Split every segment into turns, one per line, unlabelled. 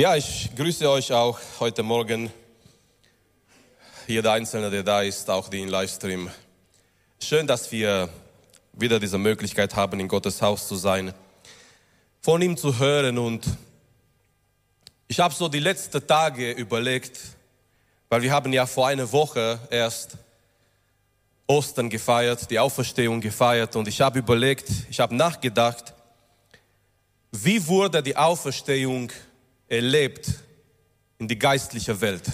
Ja, ich grüße euch auch heute Morgen. Jeder Einzelne, der da ist, auch die im Livestream. Schön, dass wir wieder diese Möglichkeit haben, in Gottes Haus zu sein, von ihm zu hören. Und ich habe so die letzten Tage überlegt, weil wir haben ja vor einer Woche erst Ostern gefeiert, die Auferstehung gefeiert. Und ich habe überlegt, ich habe nachgedacht, wie wurde die Auferstehung erlebt in die geistliche Welt?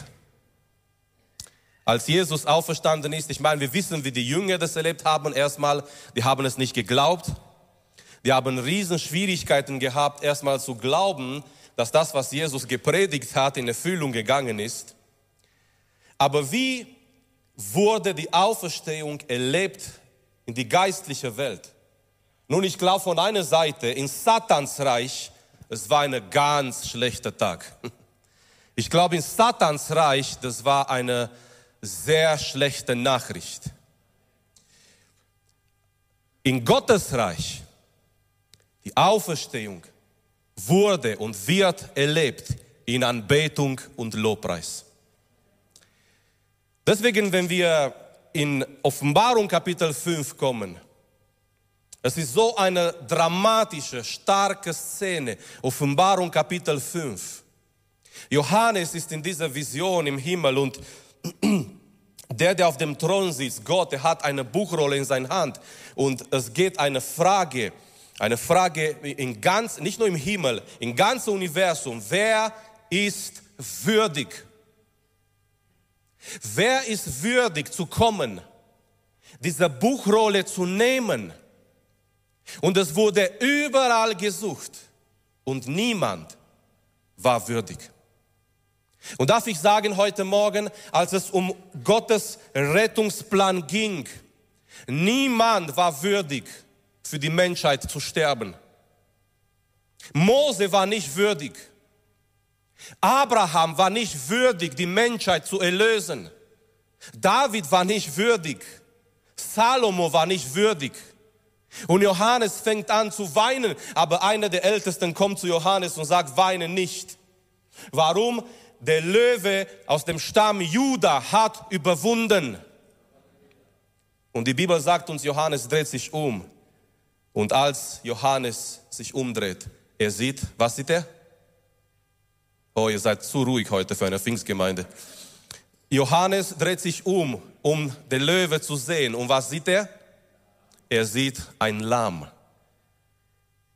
Als Jesus auferstanden ist, ich meine, wir wissen, wie die Jünger das erlebt haben. Erstmal, die haben es nicht geglaubt. Die haben riesen Schwierigkeiten gehabt, erstmal zu glauben, dass das, was Jesus gepredigt hat, in Erfüllung gegangen ist. Aber wie wurde die Auferstehung erlebt in die geistliche Welt? Nun, ich glaube von einer Seite, in Satans Reich, es war ein ganz schlechter Tag. Ich glaube, in Satans Reich, das war eine sehr schlechte Nachricht. In Gottes Reich, die Auferstehung wurde und wird erlebt in Anbetung und Lobpreis. Deswegen, wenn wir in Offenbarung Kapitel 5 kommen, es ist so eine dramatische, starke Szene. Offenbarung Kapitel 5. Johannes ist in dieser Vision im Himmel und der, der auf dem Thron sitzt, Gott, der hat eine Buchrolle in seiner Hand und es geht eine Frage, eine Frage in ganz, nicht nur im Himmel, im ganzen Universum. Wer ist würdig? Wer ist würdig zu kommen, diese Buchrolle zu nehmen? Und es wurde überall gesucht und niemand war würdig. Und darf ich sagen heute Morgen, als es um Gottes Rettungsplan ging, niemand war würdig für die Menschheit zu sterben. Mose war nicht würdig. Abraham war nicht würdig, die Menschheit zu erlösen. David war nicht würdig. Salomo war nicht würdig. Und Johannes fängt an zu weinen, aber einer der Ältesten kommt zu Johannes und sagt, weine nicht. Warum? Der Löwe aus dem Stamm Juda hat überwunden. Und die Bibel sagt uns, Johannes dreht sich um. Und als Johannes sich umdreht, er sieht, was sieht er? Oh, ihr seid zu ruhig heute für eine Pfingstgemeinde. Johannes dreht sich um, um den Löwe zu sehen. Und was sieht er? Er sieht ein Lamm.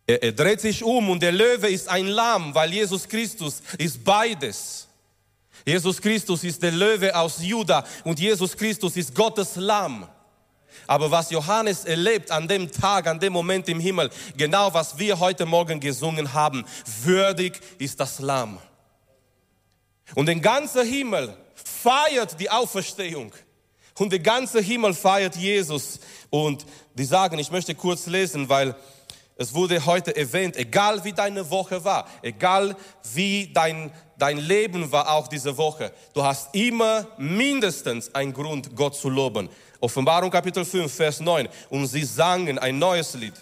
Er, er dreht sich um und der Löwe ist ein Lamm, weil Jesus Christus ist beides. Jesus Christus ist der Löwe aus Juda und Jesus Christus ist Gottes Lamm. Aber was Johannes erlebt an dem Tag, an dem Moment im Himmel, genau was wir heute Morgen gesungen haben, würdig ist das Lamm. Und der ganze Himmel feiert die Auferstehung. Und der ganze Himmel feiert Jesus. Und die sagen, ich möchte kurz lesen, weil es wurde heute erwähnt, egal wie deine Woche war, egal wie dein, dein Leben war auch diese Woche, du hast immer mindestens einen Grund, Gott zu loben. Offenbarung Kapitel 5, Vers 9. Und sie sangen ein neues Lied,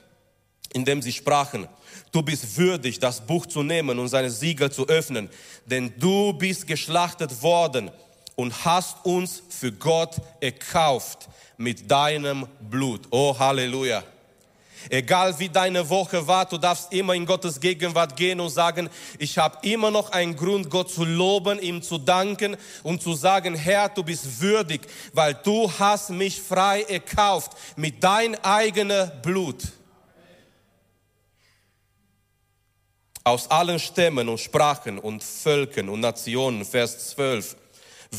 in dem sie sprachen, du bist würdig, das Buch zu nehmen und seine Siegel zu öffnen, denn du bist geschlachtet worden und hast uns für Gott erkauft mit deinem Blut. Oh Halleluja. Egal wie deine Woche war, du darfst immer in Gottes Gegenwart gehen und sagen, ich habe immer noch einen Grund, Gott zu loben, ihm zu danken und zu sagen, Herr, du bist würdig, weil du hast mich frei erkauft mit dein eigenes Blut. Aus allen Stämmen und Sprachen und Völkern und Nationen, Vers 12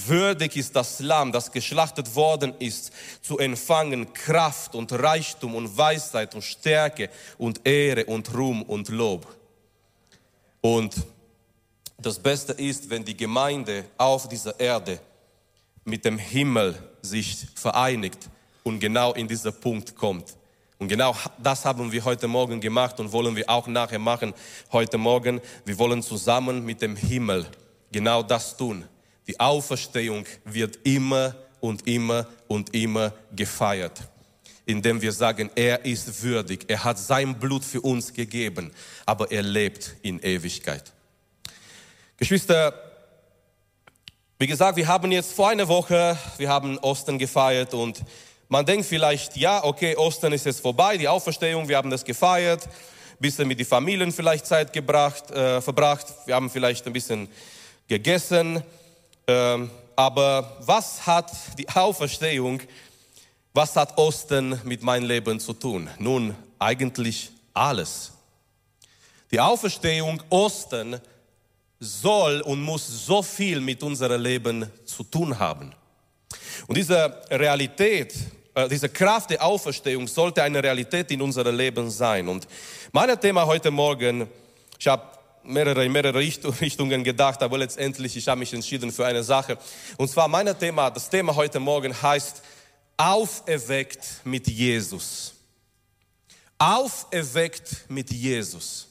Würdig ist das Lamm, das geschlachtet worden ist, zu empfangen Kraft und Reichtum und Weisheit und Stärke und Ehre und Ruhm und Lob. Und das Beste ist, wenn die Gemeinde auf dieser Erde mit dem Himmel sich vereinigt und genau in dieser Punkt kommt. Und genau das haben wir heute Morgen gemacht und wollen wir auch nachher machen. Heute Morgen, wir wollen zusammen mit dem Himmel genau das tun. Die Auferstehung wird immer und immer und immer gefeiert, indem wir sagen, er ist würdig, er hat sein Blut für uns gegeben, aber er lebt in Ewigkeit. Geschwister, wie gesagt, wir haben jetzt vor einer Woche, wir haben Ostern gefeiert und man denkt vielleicht, ja, okay, Ostern ist jetzt vorbei, die Auferstehung, wir haben das gefeiert, bisschen mit den Familien vielleicht Zeit gebracht, äh, verbracht, wir haben vielleicht ein bisschen gegessen, aber was hat die Auferstehung, was hat Ostern mit meinem Leben zu tun? Nun, eigentlich alles. Die Auferstehung Ostern soll und muss so viel mit unserem Leben zu tun haben. Und diese Realität, äh, diese Kraft der Auferstehung sollte eine Realität in unserem Leben sein. Und mein Thema heute Morgen, ich habe mehrere, mehrere Richtungen gedacht, aber letztendlich, ich habe mich entschieden für eine Sache. Und zwar mein Thema, das Thema heute Morgen heißt, auferweckt mit Jesus. Auferweckt mit Jesus.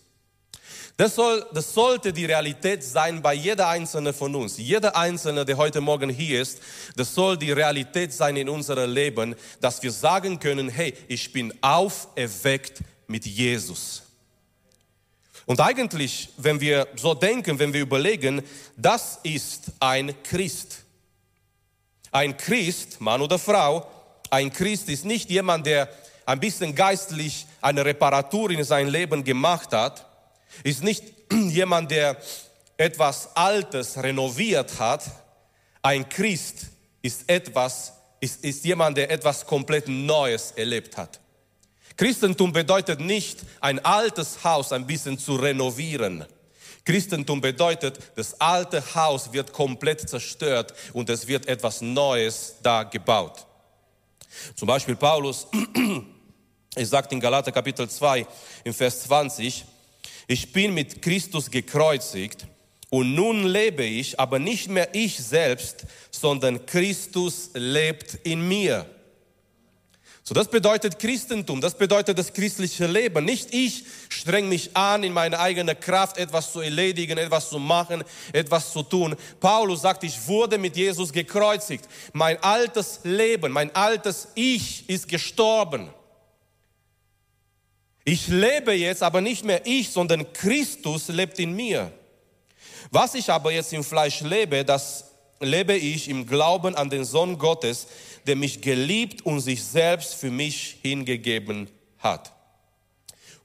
Das, soll, das sollte die Realität sein bei jeder Einzelne von uns. Jeder Einzelne, der heute Morgen hier ist, das soll die Realität sein in unserem Leben, dass wir sagen können, hey, ich bin auferweckt mit Jesus. Und eigentlich, wenn wir so denken, wenn wir überlegen, das ist ein Christ. Ein Christ, Mann oder Frau, ein Christ ist nicht jemand, der ein bisschen geistlich eine Reparatur in sein Leben gemacht hat, ist nicht jemand, der etwas Altes renoviert hat. Ein Christ ist etwas, ist, ist jemand, der etwas komplett Neues erlebt hat. Christentum bedeutet nicht, ein altes Haus ein bisschen zu renovieren. Christentum bedeutet, das alte Haus wird komplett zerstört und es wird etwas Neues da gebaut. Zum Beispiel Paulus, er sagt in Galater Kapitel 2 im Vers 20, ich bin mit Christus gekreuzigt und nun lebe ich, aber nicht mehr ich selbst, sondern Christus lebt in mir. So, das bedeutet Christentum, das bedeutet das christliche Leben. Nicht ich streng mich an, in meine eigene Kraft etwas zu erledigen, etwas zu machen, etwas zu tun. Paulus sagt, ich wurde mit Jesus gekreuzigt. Mein altes Leben, mein altes Ich ist gestorben. Ich lebe jetzt aber nicht mehr ich, sondern Christus lebt in mir. Was ich aber jetzt im Fleisch lebe, das lebe ich im Glauben an den Sohn Gottes, der mich geliebt und sich selbst für mich hingegeben hat.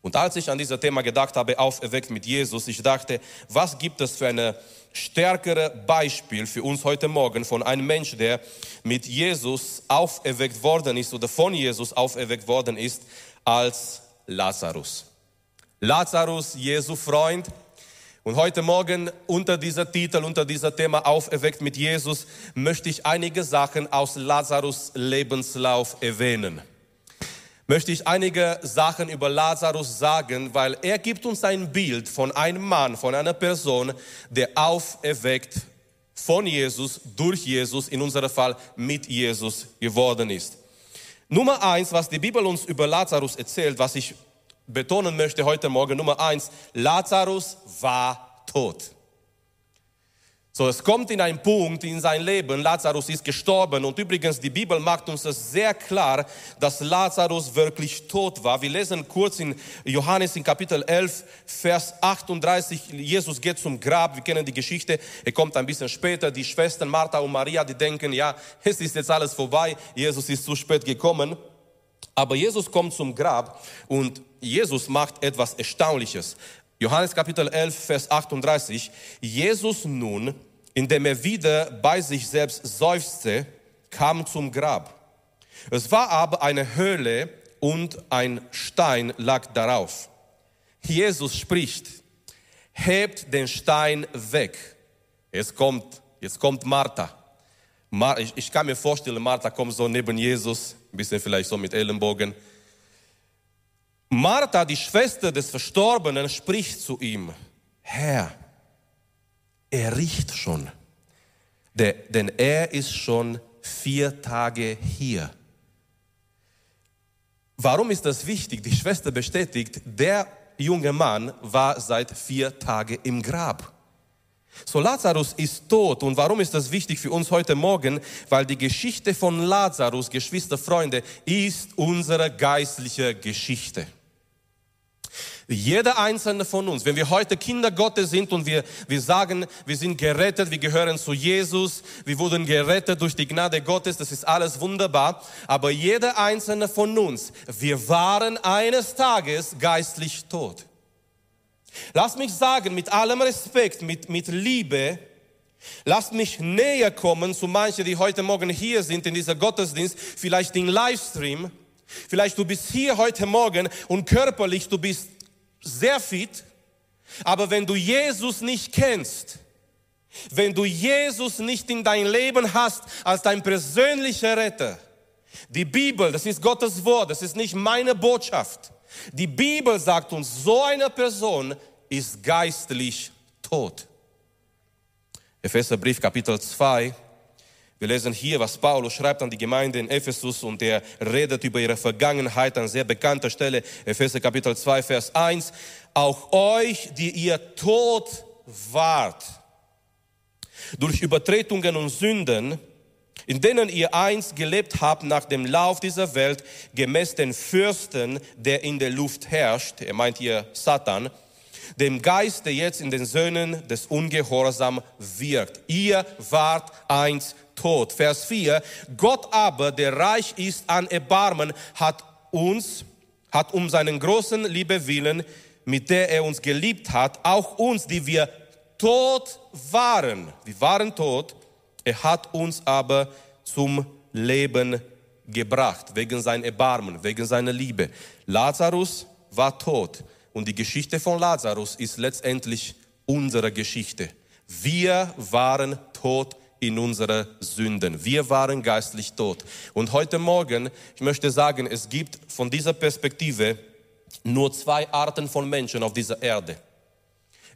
Und als ich an dieses Thema gedacht habe, auferweckt mit Jesus, ich dachte, was gibt es für ein stärkere Beispiel für uns heute Morgen von einem Mensch, der mit Jesus auferweckt worden ist oder von Jesus auferweckt worden ist, als Lazarus. Lazarus, Jesu Freund. Und heute Morgen unter dieser Titel, unter dieser Thema Auferweckt mit Jesus, möchte ich einige Sachen aus Lazarus Lebenslauf erwähnen. Möchte ich einige Sachen über Lazarus sagen, weil er gibt uns ein Bild von einem Mann, von einer Person, der auferweckt von Jesus, durch Jesus, in unserem Fall mit Jesus geworden ist. Nummer eins, was die Bibel uns über Lazarus erzählt, was ich betonen möchte heute Morgen, Nummer eins, Lazarus war tot. So, es kommt in einen Punkt in sein Leben, Lazarus ist gestorben und übrigens die Bibel macht uns das sehr klar, dass Lazarus wirklich tot war. Wir lesen kurz in Johannes in Kapitel 11, Vers 38, Jesus geht zum Grab, wir kennen die Geschichte, er kommt ein bisschen später, die Schwestern Martha und Maria, die denken, ja, es ist jetzt alles vorbei, Jesus ist zu spät gekommen. Aber Jesus kommt zum Grab und Jesus macht etwas Erstaunliches. Johannes Kapitel 11, Vers 38. Jesus nun, indem er wieder bei sich selbst seufzte, kam zum Grab. Es war aber eine Höhle und ein Stein lag darauf. Jesus spricht, hebt den Stein weg. Jetzt kommt, jetzt kommt Martha. Ich kann mir vorstellen, Martha kommt so neben Jesus, ein bisschen vielleicht so mit Ellenbogen. Martha, die Schwester des Verstorbenen, spricht zu ihm, Herr, er riecht schon, denn er ist schon vier Tage hier. Warum ist das wichtig? Die Schwester bestätigt, der junge Mann war seit vier Tagen im Grab. So Lazarus ist tot. Und warum ist das wichtig für uns heute Morgen? Weil die Geschichte von Lazarus, Geschwister, Freunde, ist unsere geistliche Geschichte. Jeder einzelne von uns, wenn wir heute Kinder Gottes sind und wir, wir sagen, wir sind gerettet, wir gehören zu Jesus, wir wurden gerettet durch die Gnade Gottes, das ist alles wunderbar. Aber jeder einzelne von uns, wir waren eines Tages geistlich tot. Lass mich sagen, mit allem Respekt, mit, mit Liebe, Lasst mich näher kommen zu manchen, die heute Morgen hier sind in dieser Gottesdienst, vielleicht in Livestream. Vielleicht du bist hier heute Morgen und körperlich du bist sehr fit, aber wenn du Jesus nicht kennst, wenn du Jesus nicht in dein Leben hast als dein persönlicher Retter, die Bibel, das ist Gottes Wort, das ist nicht meine Botschaft. Die Bibel sagt uns, so eine Person ist geistlich tot. Epheserbrief Kapitel 2, wir lesen hier, was Paulus schreibt an die Gemeinde in Ephesus und er redet über ihre Vergangenheit an sehr bekannter Stelle. Epheser Kapitel 2, Vers 1. Auch euch, die ihr tot wart, durch Übertretungen und Sünden, in denen ihr einst gelebt habt nach dem Lauf dieser Welt, gemäß den Fürsten, der in der Luft herrscht, er meint hier Satan, dem Geist, der jetzt in den Söhnen des Ungehorsam wirkt. Ihr wart einst tot. Vers 4. Gott aber, der reich ist an Erbarmen, hat uns, hat um seinen großen Liebe willen, mit der er uns geliebt hat, auch uns, die wir tot waren, wir waren tot, er hat uns aber zum Leben gebracht, wegen sein Erbarmen, wegen seiner Liebe. Lazarus war tot und die Geschichte von Lazarus ist letztendlich unsere Geschichte. Wir waren tot in unsere Sünden. Wir waren geistlich tot. Und heute Morgen, ich möchte sagen, es gibt von dieser Perspektive nur zwei Arten von Menschen auf dieser Erde.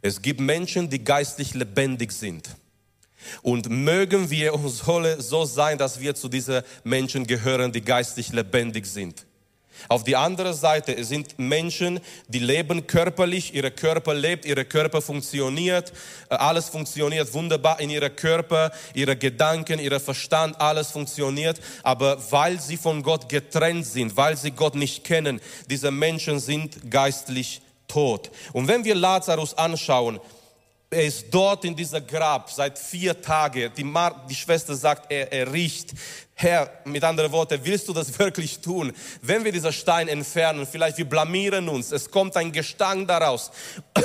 Es gibt Menschen, die geistlich lebendig sind. Und mögen wir und solle so sein, dass wir zu diesen Menschen gehören, die geistlich lebendig sind. Auf die andere Seite sind Menschen, die leben körperlich, ihre Körper lebt, ihre Körper funktioniert, äh, alles funktioniert wunderbar in ihrer Körper, ihre Gedanken, ihr Verstand, alles funktioniert, aber weil sie von Gott getrennt sind, weil sie Gott nicht kennen, diese Menschen sind geistlich tot. Und wenn wir Lazarus anschauen, er ist dort in dieser Grab seit vier Tagen. Die, Mar die Schwester sagt, er, er riecht. Herr, mit anderen Worten, willst du das wirklich tun? Wenn wir diesen Stein entfernen, vielleicht wir blamieren uns, es kommt ein Gestank daraus.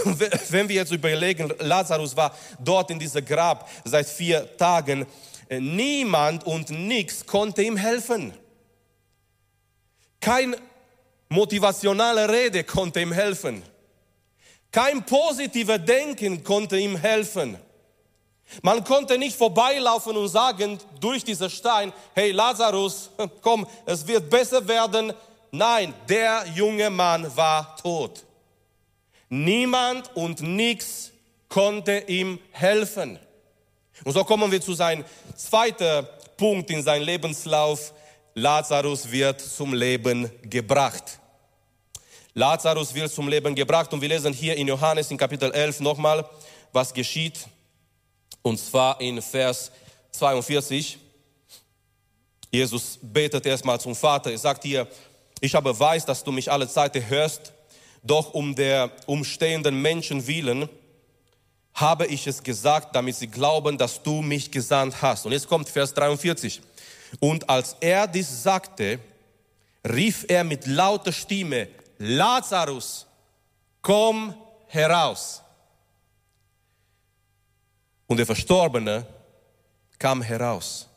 Wenn wir jetzt überlegen, Lazarus war dort in dieser Grab seit vier Tagen, niemand und nichts konnte ihm helfen. Kein motivationale Rede konnte ihm helfen. Kein positiver Denken konnte ihm helfen. Man konnte nicht vorbeilaufen und sagen durch diesen Stein, hey Lazarus, komm, es wird besser werden. Nein, der junge Mann war tot. Niemand und nichts konnte ihm helfen. Und so kommen wir zu seinem zweiten Punkt in seinem Lebenslauf. Lazarus wird zum Leben gebracht. Lazarus wird zum Leben gebracht und wir lesen hier in Johannes in Kapitel 11 nochmal, was geschieht. Und zwar in Vers 42. Jesus betet erstmal zum Vater. Er sagt hier, ich aber weiß, dass du mich alle Zeit hörst, doch um der umstehenden Menschen willen habe ich es gesagt, damit sie glauben, dass du mich gesandt hast. Und jetzt kommt Vers 43. Und als er dies sagte, rief er mit lauter Stimme, Lazarus, komm heraus. Und der Verstorbene kam heraus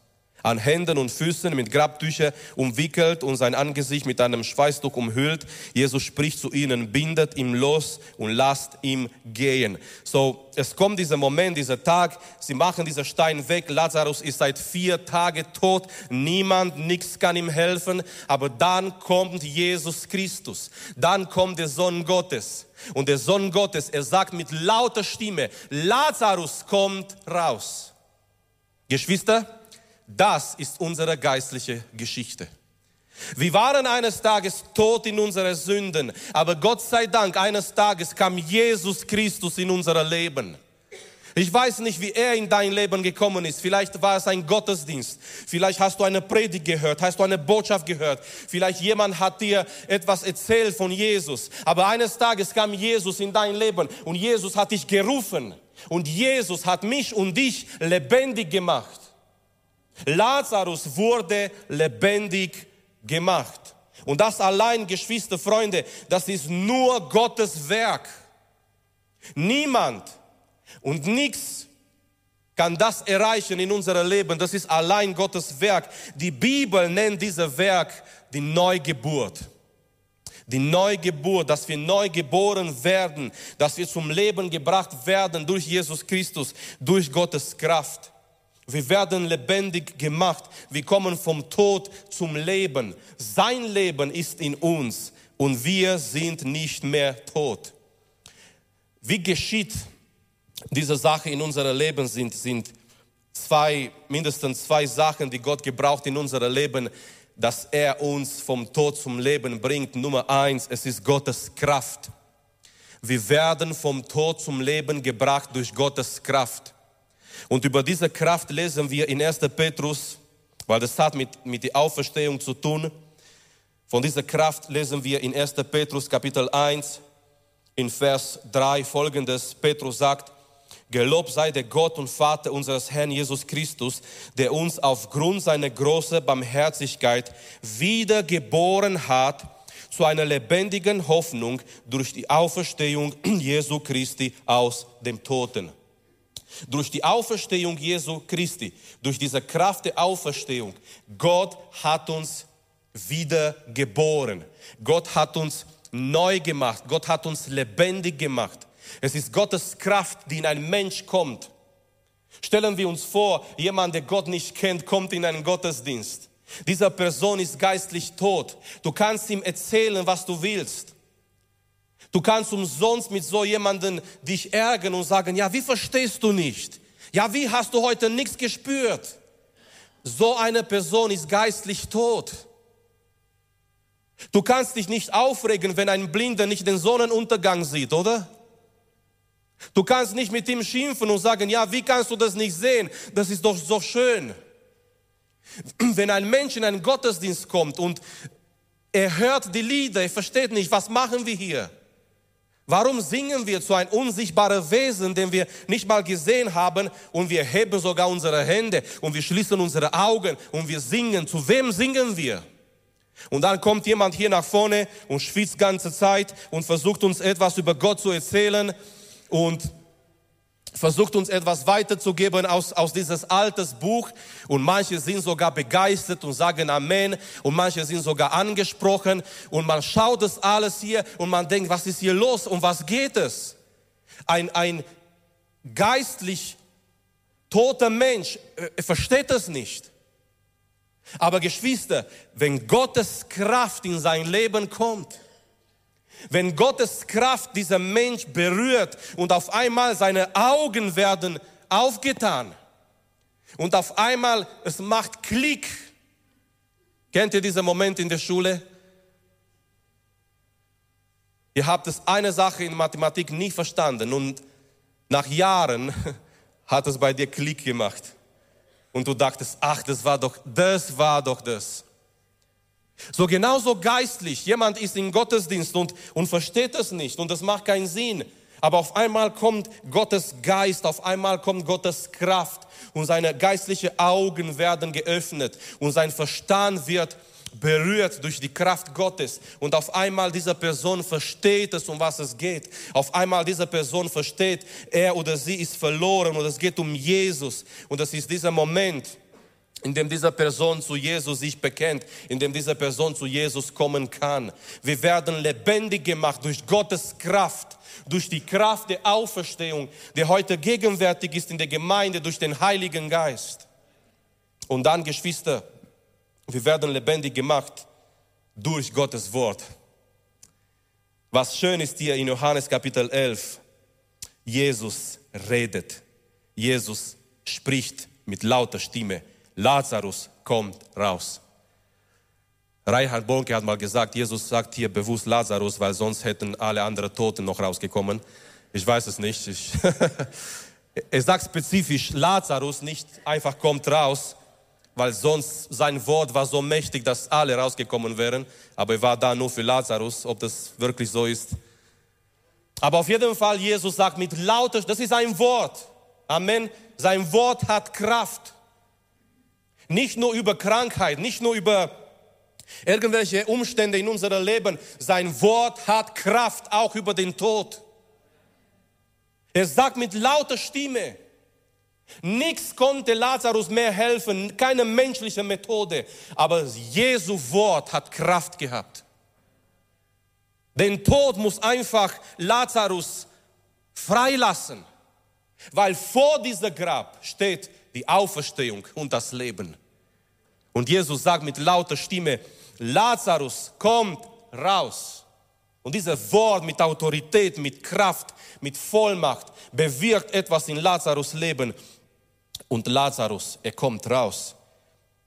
an Händen und Füßen mit Grabtücher umwickelt und sein Angesicht mit einem Schweißtuch umhüllt. Jesus spricht zu ihnen, bindet ihm los und lasst ihm gehen. So, es kommt dieser Moment, dieser Tag, sie machen diesen Stein weg. Lazarus ist seit vier Tagen tot. Niemand, nichts kann ihm helfen. Aber dann kommt Jesus Christus. Dann kommt der Sohn Gottes. Und der Sohn Gottes, er sagt mit lauter Stimme, Lazarus kommt raus. Geschwister, das ist unsere geistliche Geschichte. Wir waren eines Tages tot in unseren Sünden, aber Gott sei Dank, eines Tages kam Jesus Christus in unser Leben. Ich weiß nicht, wie er in dein Leben gekommen ist. Vielleicht war es ein Gottesdienst. Vielleicht hast du eine Predigt gehört, hast du eine Botschaft gehört. Vielleicht jemand hat dir etwas erzählt von Jesus. Aber eines Tages kam Jesus in dein Leben und Jesus hat dich gerufen. Und Jesus hat mich und dich lebendig gemacht. Lazarus wurde lebendig gemacht. Und das allein, Geschwister, Freunde, das ist nur Gottes Werk. Niemand und nichts kann das erreichen in unserem Leben. Das ist allein Gottes Werk. Die Bibel nennt dieses Werk die Neugeburt. Die Neugeburt, dass wir neu geboren werden, dass wir zum Leben gebracht werden durch Jesus Christus, durch Gottes Kraft. Wir werden lebendig gemacht. Wir kommen vom Tod zum Leben. Sein Leben ist in uns und wir sind nicht mehr tot. Wie geschieht diese Sache in unserem Leben sind, sind zwei, mindestens zwei Sachen, die Gott gebraucht in unserem Leben, dass er uns vom Tod zum Leben bringt. Nummer eins, es ist Gottes Kraft. Wir werden vom Tod zum Leben gebracht durch Gottes Kraft. Und über diese Kraft lesen wir in 1. Petrus, weil das hat mit, mit der Auferstehung zu tun. Von dieser Kraft lesen wir in 1. Petrus Kapitel 1 in Vers 3 folgendes. Petrus sagt, Gelobt sei der Gott und Vater unseres Herrn Jesus Christus, der uns aufgrund seiner großen Barmherzigkeit wiedergeboren hat zu einer lebendigen Hoffnung durch die Auferstehung Jesu Christi aus dem Toten. Durch die Auferstehung Jesu Christi, durch diese Kraft der Auferstehung, Gott hat uns wieder geboren. Gott hat uns neu gemacht. Gott hat uns lebendig gemacht. Es ist Gottes Kraft, die in einen Mensch kommt. Stellen wir uns vor, jemand, der Gott nicht kennt, kommt in einen Gottesdienst. Dieser Person ist geistlich tot. Du kannst ihm erzählen, was du willst. Du kannst umsonst mit so jemandem dich ärgern und sagen, ja, wie verstehst du nicht? Ja, wie hast du heute nichts gespürt? So eine Person ist geistlich tot. Du kannst dich nicht aufregen, wenn ein Blinder nicht den Sonnenuntergang sieht, oder? Du kannst nicht mit ihm schimpfen und sagen, ja, wie kannst du das nicht sehen? Das ist doch so schön. Wenn ein Mensch in einen Gottesdienst kommt und er hört die Lieder, er versteht nicht, was machen wir hier? Warum singen wir zu einem unsichtbaren Wesen, den wir nicht mal gesehen haben und wir heben sogar unsere Hände und wir schließen unsere Augen und wir singen? Zu wem singen wir? Und dann kommt jemand hier nach vorne und schwitzt ganze Zeit und versucht uns etwas über Gott zu erzählen und versucht uns etwas weiterzugeben aus, aus dieses altes Buch und manche sind sogar begeistert und sagen Amen und manche sind sogar angesprochen und man schaut das alles hier und man denkt, was ist hier los und was geht es? Ein, ein geistlich toter Mensch äh, versteht es nicht. Aber Geschwister, wenn Gottes Kraft in sein Leben kommt, wenn Gottes Kraft dieser Mensch berührt und auf einmal seine Augen werden aufgetan und auf einmal es macht Klick. Kennt ihr diesen Moment in der Schule? Ihr habt es eine Sache in Mathematik nie verstanden und nach Jahren hat es bei dir Klick gemacht. Und du dachtest, ach, das war doch, das war doch das. So genauso geistlich. Jemand ist im Gottesdienst und, und versteht es nicht und das macht keinen Sinn. Aber auf einmal kommt Gottes Geist, auf einmal kommt Gottes Kraft und seine geistlichen Augen werden geöffnet und sein Verstand wird berührt durch die Kraft Gottes und auf einmal diese Person versteht es, um was es geht. Auf einmal diese Person versteht, er oder sie ist verloren und es geht um Jesus und das ist dieser Moment, in dem diese Person zu Jesus sich bekennt, in dem diese Person zu Jesus kommen kann. Wir werden lebendig gemacht durch Gottes Kraft, durch die Kraft der Auferstehung, die heute gegenwärtig ist in der Gemeinde durch den Heiligen Geist. Und dann, Geschwister, wir werden lebendig gemacht durch Gottes Wort. Was schön ist hier in Johannes Kapitel 11. Jesus redet. Jesus spricht mit lauter Stimme. Lazarus kommt raus. Reinhard Bonke hat mal gesagt, Jesus sagt hier bewusst Lazarus, weil sonst hätten alle anderen Toten noch rausgekommen. Ich weiß es nicht. Ich Er sagt spezifisch Lazarus, nicht einfach kommt raus, weil sonst sein Wort war so mächtig, dass alle rausgekommen wären. Aber er war da nur für Lazarus, ob das wirklich so ist. Aber auf jeden Fall, Jesus sagt mit lauter, das ist ein Wort. Amen. Sein Wort hat Kraft. Nicht nur über Krankheit, nicht nur über irgendwelche Umstände in unserem Leben. Sein Wort hat Kraft auch über den Tod. Er sagt mit lauter Stimme, nichts konnte Lazarus mehr helfen, keine menschliche Methode, aber Jesu Wort hat Kraft gehabt. Den Tod muss einfach Lazarus freilassen, weil vor dieser Grab steht die Auferstehung und das Leben. Und Jesus sagt mit lauter Stimme, Lazarus kommt raus. Und dieses Wort mit Autorität, mit Kraft, mit Vollmacht bewirkt etwas in Lazarus Leben. Und Lazarus, er kommt raus.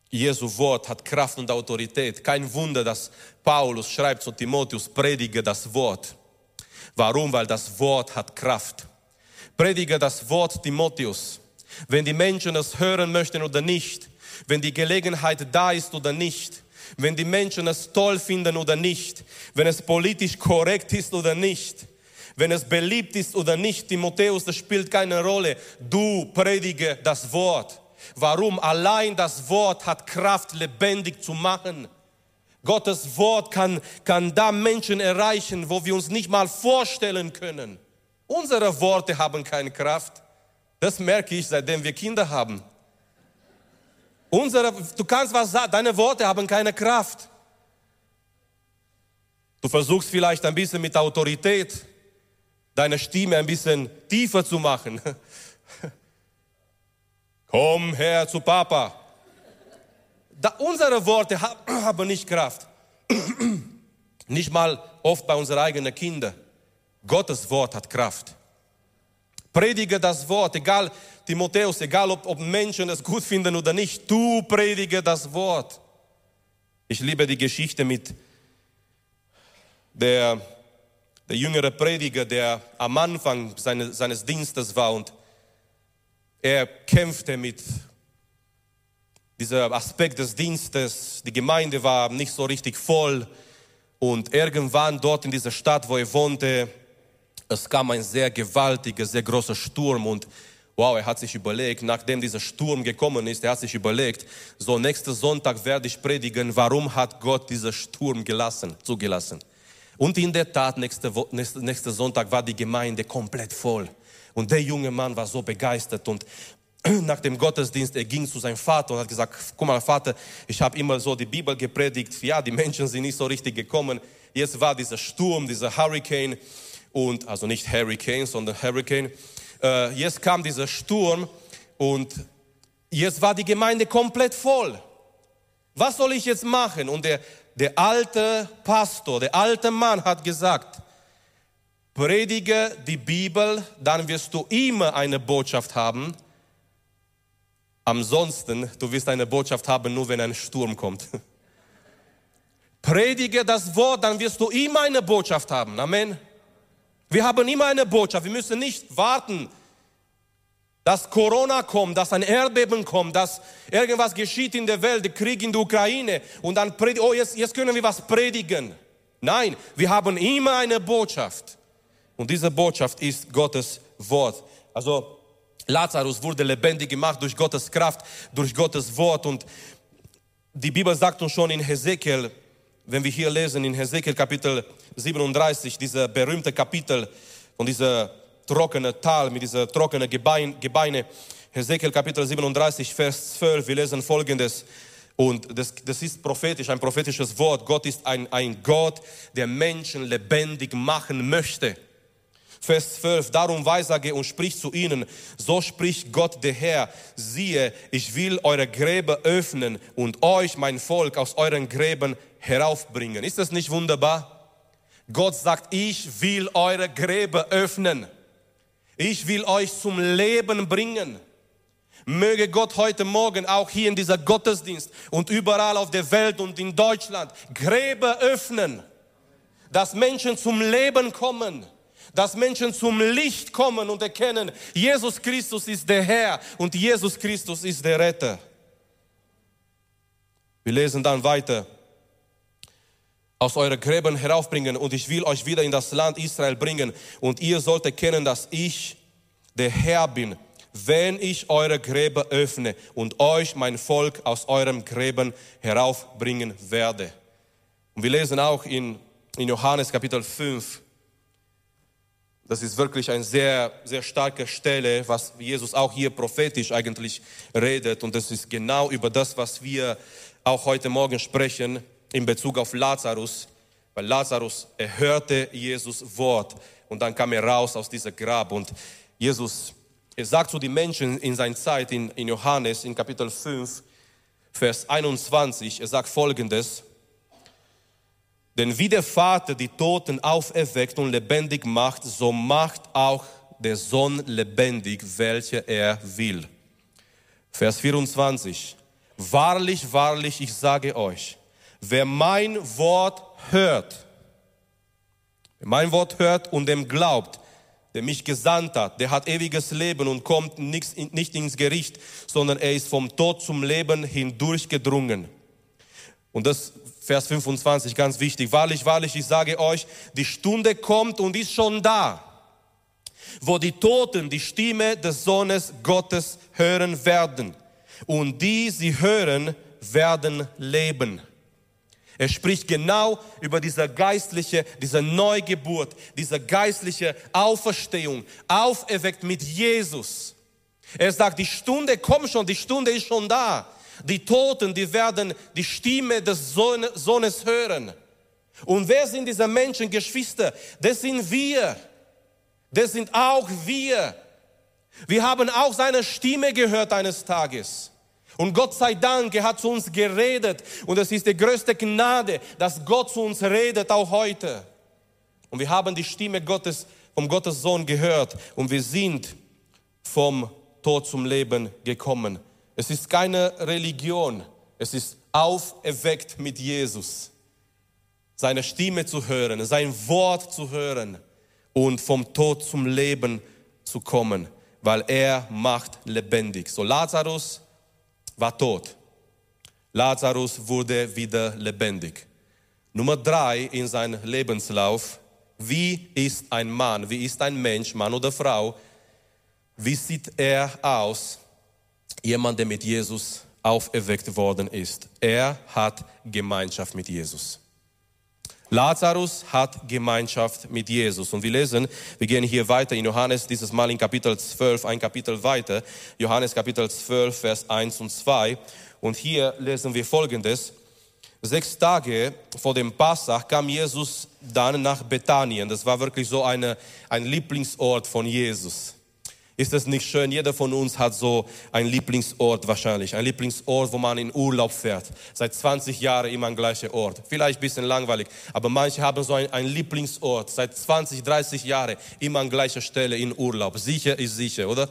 Jesu Wort hat Kraft und Autorität. Kein Wunder, dass Paulus schreibt zu Timotheus, predige das Wort. Warum? Weil das Wort hat Kraft. Predige das Wort Timotheus. Wenn die Menschen es hören möchten oder nicht, wenn die Gelegenheit da ist oder nicht, wenn die Menschen es toll finden oder nicht, wenn es politisch korrekt ist oder nicht, wenn es beliebt ist oder nicht, Timotheus, das spielt keine Rolle. Du predige das Wort. Warum? Allein das Wort hat Kraft, lebendig zu machen. Gottes Wort kann, kann da Menschen erreichen, wo wir uns nicht mal vorstellen können. Unsere Worte haben keine Kraft. Das merke ich, seitdem wir Kinder haben. Unsere, du kannst was sagen, deine Worte haben keine Kraft. Du versuchst vielleicht ein bisschen mit Autorität deine Stimme ein bisschen tiefer zu machen. Komm her zu Papa. Da, unsere Worte haben nicht Kraft. nicht mal oft bei unseren eigenen Kindern. Gottes Wort hat Kraft. Predige das Wort, egal Timotheus, egal ob, ob Menschen es gut finden oder nicht, du predige das Wort. Ich liebe die Geschichte mit der, der jüngere Prediger, der am Anfang seine, seines Dienstes war und er kämpfte mit diesem Aspekt des Dienstes. Die Gemeinde war nicht so richtig voll und irgendwann dort in dieser Stadt, wo er wohnte, es kam ein sehr gewaltiger, sehr großer Sturm und wow, er hat sich überlegt, nachdem dieser Sturm gekommen ist, er hat sich überlegt, so nächsten Sonntag werde ich predigen, warum hat Gott diesen Sturm gelassen, zugelassen. Und in der Tat, nächsten nächste, nächste Sonntag war die Gemeinde komplett voll. Und der junge Mann war so begeistert und nach dem Gottesdienst, er ging zu seinem Vater und hat gesagt, guck mal Vater, ich habe immer so die Bibel gepredigt, ja, die Menschen sind nicht so richtig gekommen, jetzt war dieser Sturm, dieser Hurricane und also nicht Hurricane, sondern Hurricane. Äh, jetzt kam dieser Sturm und jetzt war die Gemeinde komplett voll. Was soll ich jetzt machen? Und der, der alte Pastor, der alte Mann hat gesagt, predige die Bibel, dann wirst du immer eine Botschaft haben. Ansonsten, du wirst eine Botschaft haben, nur wenn ein Sturm kommt. Predige das Wort, dann wirst du immer eine Botschaft haben. Amen. Wir haben immer eine Botschaft. Wir müssen nicht warten, dass Corona kommt, dass ein Erdbeben kommt, dass irgendwas geschieht in der Welt, der Krieg in der Ukraine und dann predigen, oh, jetzt, jetzt können wir was predigen. Nein, wir haben immer eine Botschaft. Und diese Botschaft ist Gottes Wort. Also Lazarus wurde lebendig gemacht durch Gottes Kraft, durch Gottes Wort. Und die Bibel sagt uns schon in Hesekiel, wenn wir hier lesen, in Hesekiel Kapitel 37, dieser berühmte Kapitel von dieser trockenen Tal mit dieser trockenen Gebeine, Gebeine. Hesekiel Kapitel 37, Vers 12, wir lesen folgendes. Und das, das ist prophetisch, ein prophetisches Wort. Gott ist ein, ein Gott, der Menschen lebendig machen möchte. Vers 12, darum weissage und sprich zu ihnen, so spricht Gott der Herr, siehe, ich will eure Gräber öffnen und euch, mein Volk, aus euren Gräben heraufbringen. Ist das nicht wunderbar? Gott sagt, ich will eure Gräber öffnen. Ich will euch zum Leben bringen. Möge Gott heute Morgen auch hier in dieser Gottesdienst und überall auf der Welt und in Deutschland Gräber öffnen, dass Menschen zum Leben kommen, dass Menschen zum Licht kommen und erkennen, Jesus Christus ist der Herr und Jesus Christus ist der Retter. Wir lesen dann weiter. Aus euren Gräbern heraufbringen und ich will euch wieder in das Land Israel bringen und ihr sollt erkennen, dass ich der Herr bin, wenn ich eure Gräber öffne und euch mein Volk aus eurem Gräben heraufbringen werde. Und wir lesen auch in, in Johannes Kapitel 5, das ist wirklich eine sehr, sehr starke Stelle, was Jesus auch hier prophetisch eigentlich redet. Und das ist genau über das, was wir auch heute Morgen sprechen in Bezug auf Lazarus. Weil Lazarus, er hörte Jesus Wort und dann kam er raus aus dieser Grab. Und Jesus, er sagt zu den Menschen in seiner Zeit, in, in Johannes, in Kapitel 5, Vers 21, er sagt folgendes. Denn wie der Vater die Toten auferweckt und lebendig macht, so macht auch der Sohn lebendig, welcher er will. Vers 24. Wahrlich, wahrlich, ich sage euch, wer mein Wort hört, wer mein Wort hört und dem glaubt, der mich gesandt hat, der hat ewiges Leben und kommt nicht, ins Gericht, sondern er ist vom Tod zum Leben hindurchgedrungen. Und das Vers 25, ganz wichtig. Wahrlich, wahrlich, ich sage euch, die Stunde kommt und ist schon da, wo die Toten die Stimme des Sohnes Gottes hören werden. Und die sie hören, werden leben. Er spricht genau über diese geistliche, diese Neugeburt, diese geistliche Auferstehung, auferweckt mit Jesus. Er sagt, die Stunde kommt schon, die Stunde ist schon da. Die Toten, die werden die Stimme des Sohnes hören. Und wer sind diese Menschen, Geschwister? Das sind wir. Das sind auch wir. Wir haben auch seine Stimme gehört eines Tages. Und Gott sei Dank, er hat zu uns geredet. Und es ist die größte Gnade, dass Gott zu uns redet, auch heute. Und wir haben die Stimme Gottes, vom Gottes Sohn gehört. Und wir sind vom Tod zum Leben gekommen. Es ist keine Religion, es ist auferweckt mit Jesus. Seine Stimme zu hören, sein Wort zu hören und vom Tod zum Leben zu kommen, weil er macht lebendig. So Lazarus war tot. Lazarus wurde wieder lebendig. Nummer drei in seinem Lebenslauf. Wie ist ein Mann, wie ist ein Mensch, Mann oder Frau, wie sieht er aus, jemand, der mit Jesus auferweckt worden ist. Er hat Gemeinschaft mit Jesus. Lazarus hat Gemeinschaft mit Jesus. Und wir lesen, wir gehen hier weiter in Johannes, dieses Mal in Kapitel 12, ein Kapitel weiter. Johannes Kapitel 12, Vers 1 und 2. Und hier lesen wir Folgendes. Sechs Tage vor dem Passach kam Jesus dann nach Bethanien. Das war wirklich so eine, ein Lieblingsort von Jesus. Ist das nicht schön? Jeder von uns hat so einen Lieblingsort wahrscheinlich. Ein Lieblingsort, wo man in Urlaub fährt. Seit 20 Jahren immer ein gleicher Ort. Vielleicht ein bisschen langweilig, aber manche haben so einen, einen Lieblingsort. Seit 20, 30 Jahren immer an gleicher Stelle in Urlaub. Sicher ist sicher, oder?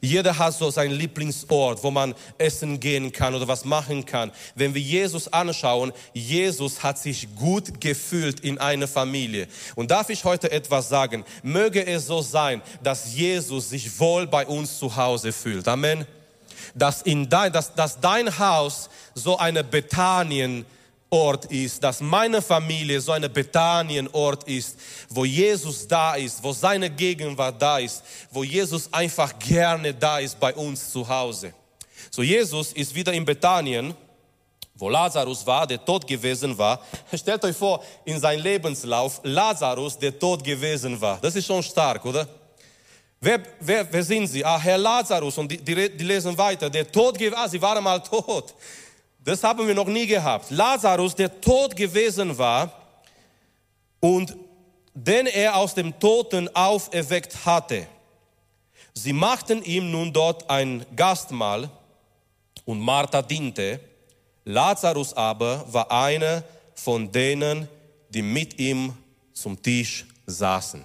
Jeder hat so seinen Lieblingsort, wo man essen gehen kann oder was machen kann. Wenn wir Jesus anschauen, Jesus hat sich gut gefühlt in einer Familie. Und darf ich heute etwas sagen? Möge es so sein, dass Jesus sich wohl bei uns zu Hause fühlt. Amen. Dass, in dein, dass, dass dein Haus so eine Bethanien Ort ist, dass meine Familie so eine Bethanien-Ort ist, wo Jesus da ist, wo seine Gegenwart da ist, wo Jesus einfach gerne da ist bei uns zu Hause. So Jesus ist wieder in Bethanien, wo Lazarus war, der tot gewesen war. Stellt euch vor, in seinem Lebenslauf, Lazarus, der tot gewesen war. Das ist schon stark, oder? Wer, wer, wer sind sie? Ah, Herr Lazarus. Und die, die, die lesen weiter. Der tot gewesen, ah, sie waren mal tot. Das haben wir noch nie gehabt. Lazarus, der tot gewesen war und den er aus dem Toten auferweckt hatte. Sie machten ihm nun dort ein Gastmahl und Martha diente. Lazarus aber war einer von denen, die mit ihm zum Tisch saßen.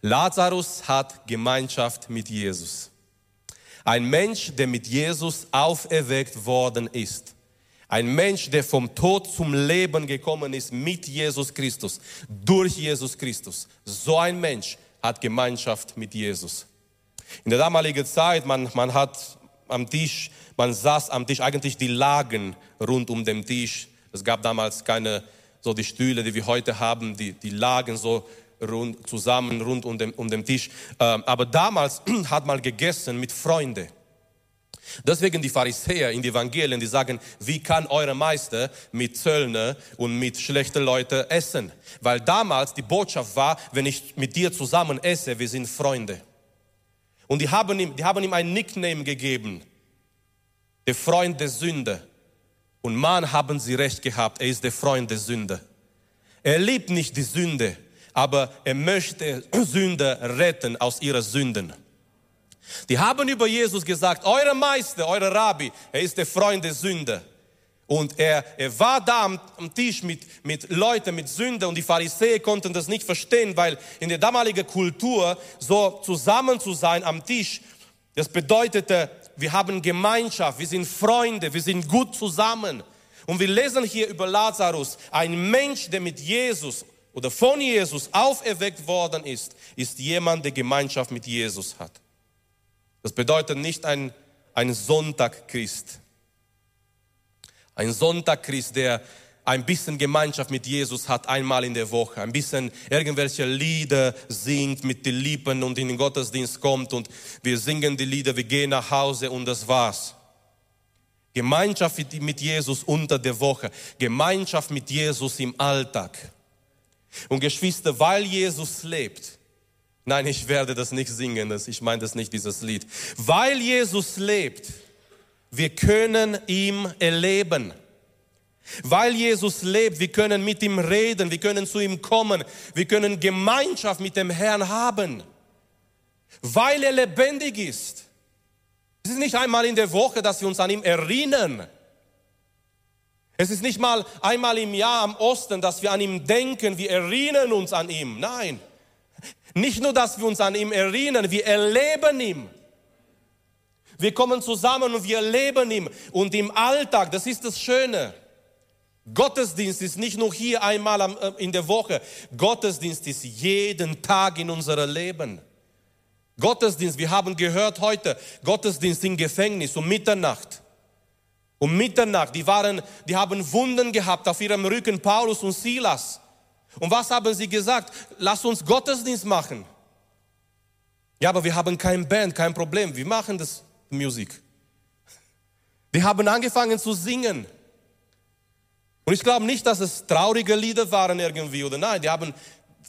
Lazarus hat Gemeinschaft mit Jesus. Ein Mensch, der mit Jesus auferweckt worden ist. Ein Mensch, der vom Tod zum Leben gekommen ist mit Jesus Christus, durch Jesus Christus. So ein Mensch hat Gemeinschaft mit Jesus. In der damaligen Zeit, man, man hat am Tisch, man saß am Tisch, eigentlich die lagen rund um den Tisch. Es gab damals keine, so die Stühle, die wir heute haben, die, die lagen so rund, zusammen rund um den, um den Tisch. Ähm, aber damals hat man gegessen mit Freunden. Deswegen die Pharisäer in den Evangelien, die sagen, wie kann euer Meister mit Zöllner und mit schlechten Leuten essen? Weil damals die Botschaft war, wenn ich mit dir zusammen esse, wir sind Freunde. Und die haben ihm, die haben ihm ein Nickname gegeben, der Freund der Sünde. Und Mann haben sie recht gehabt, er ist der Freund der Sünde. Er liebt nicht die Sünde, aber er möchte Sünder retten aus ihrer Sünden. Die haben über Jesus gesagt, euer Meister, euer Rabbi, er ist der Freund der Sünde. Und er, er war da am, am Tisch mit, mit Leuten, mit Sünder und die Pharisäer konnten das nicht verstehen, weil in der damaligen Kultur so zusammen zu sein am Tisch, das bedeutete, wir haben Gemeinschaft, wir sind Freunde, wir sind gut zusammen. Und wir lesen hier über Lazarus, ein Mensch, der mit Jesus oder von Jesus auferweckt worden ist, ist jemand, der Gemeinschaft mit Jesus hat. Das bedeutet nicht ein, ein Sonntag-Christ. Ein Sonntag-Christ, der ein bisschen Gemeinschaft mit Jesus hat einmal in der Woche, ein bisschen irgendwelche Lieder singt mit den Lippen und in den Gottesdienst kommt und wir singen die Lieder, wir gehen nach Hause und das war's. Gemeinschaft mit Jesus unter der Woche, Gemeinschaft mit Jesus im Alltag. Und Geschwister, weil Jesus lebt, Nein, ich werde das nicht singen, ich meine das nicht, dieses Lied. Weil Jesus lebt, wir können ihm erleben. Weil Jesus lebt, wir können mit ihm reden, wir können zu ihm kommen, wir können Gemeinschaft mit dem Herrn haben. Weil er lebendig ist. Es ist nicht einmal in der Woche, dass wir uns an ihm erinnern. Es ist nicht mal einmal im Jahr am Osten, dass wir an ihm denken, wir erinnern uns an ihm. Nein. Nicht nur, dass wir uns an ihm erinnern, wir erleben ihn. Wir kommen zusammen und wir erleben ihn. Und im Alltag, das ist das Schöne. Gottesdienst ist nicht nur hier einmal äh, in der Woche. Gottesdienst ist jeden Tag in unserem Leben. Gottesdienst, wir haben gehört heute, Gottesdienst im Gefängnis um Mitternacht. Um Mitternacht, die waren, die haben Wunden gehabt auf ihrem Rücken, Paulus und Silas. Und was haben sie gesagt? Lass uns Gottesdienst machen. Ja, aber wir haben kein Band, kein Problem. Wir machen das Musik. Die haben angefangen zu singen. Und ich glaube nicht, dass es traurige Lieder waren irgendwie oder nein, die haben,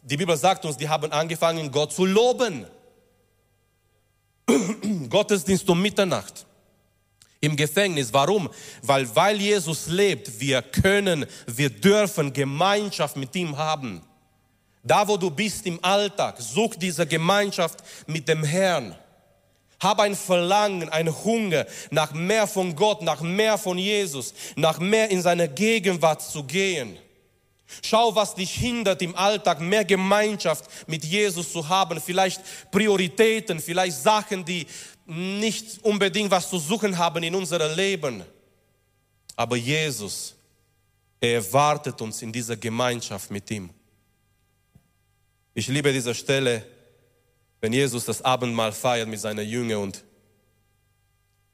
die Bibel sagt uns, die haben angefangen, Gott zu loben. Gottesdienst um Mitternacht im Gefängnis. Warum? Weil, weil Jesus lebt, wir können, wir dürfen Gemeinschaft mit ihm haben. Da, wo du bist im Alltag, such diese Gemeinschaft mit dem Herrn. Hab ein Verlangen, ein Hunger nach mehr von Gott, nach mehr von Jesus, nach mehr in seine Gegenwart zu gehen. Schau, was dich hindert im Alltag, mehr Gemeinschaft mit Jesus zu haben. Vielleicht Prioritäten, vielleicht Sachen, die nicht unbedingt was zu suchen haben in unserem Leben. Aber Jesus, er erwartet uns in dieser Gemeinschaft mit ihm. Ich liebe diese Stelle, wenn Jesus das Abendmahl feiert mit seiner Jünger und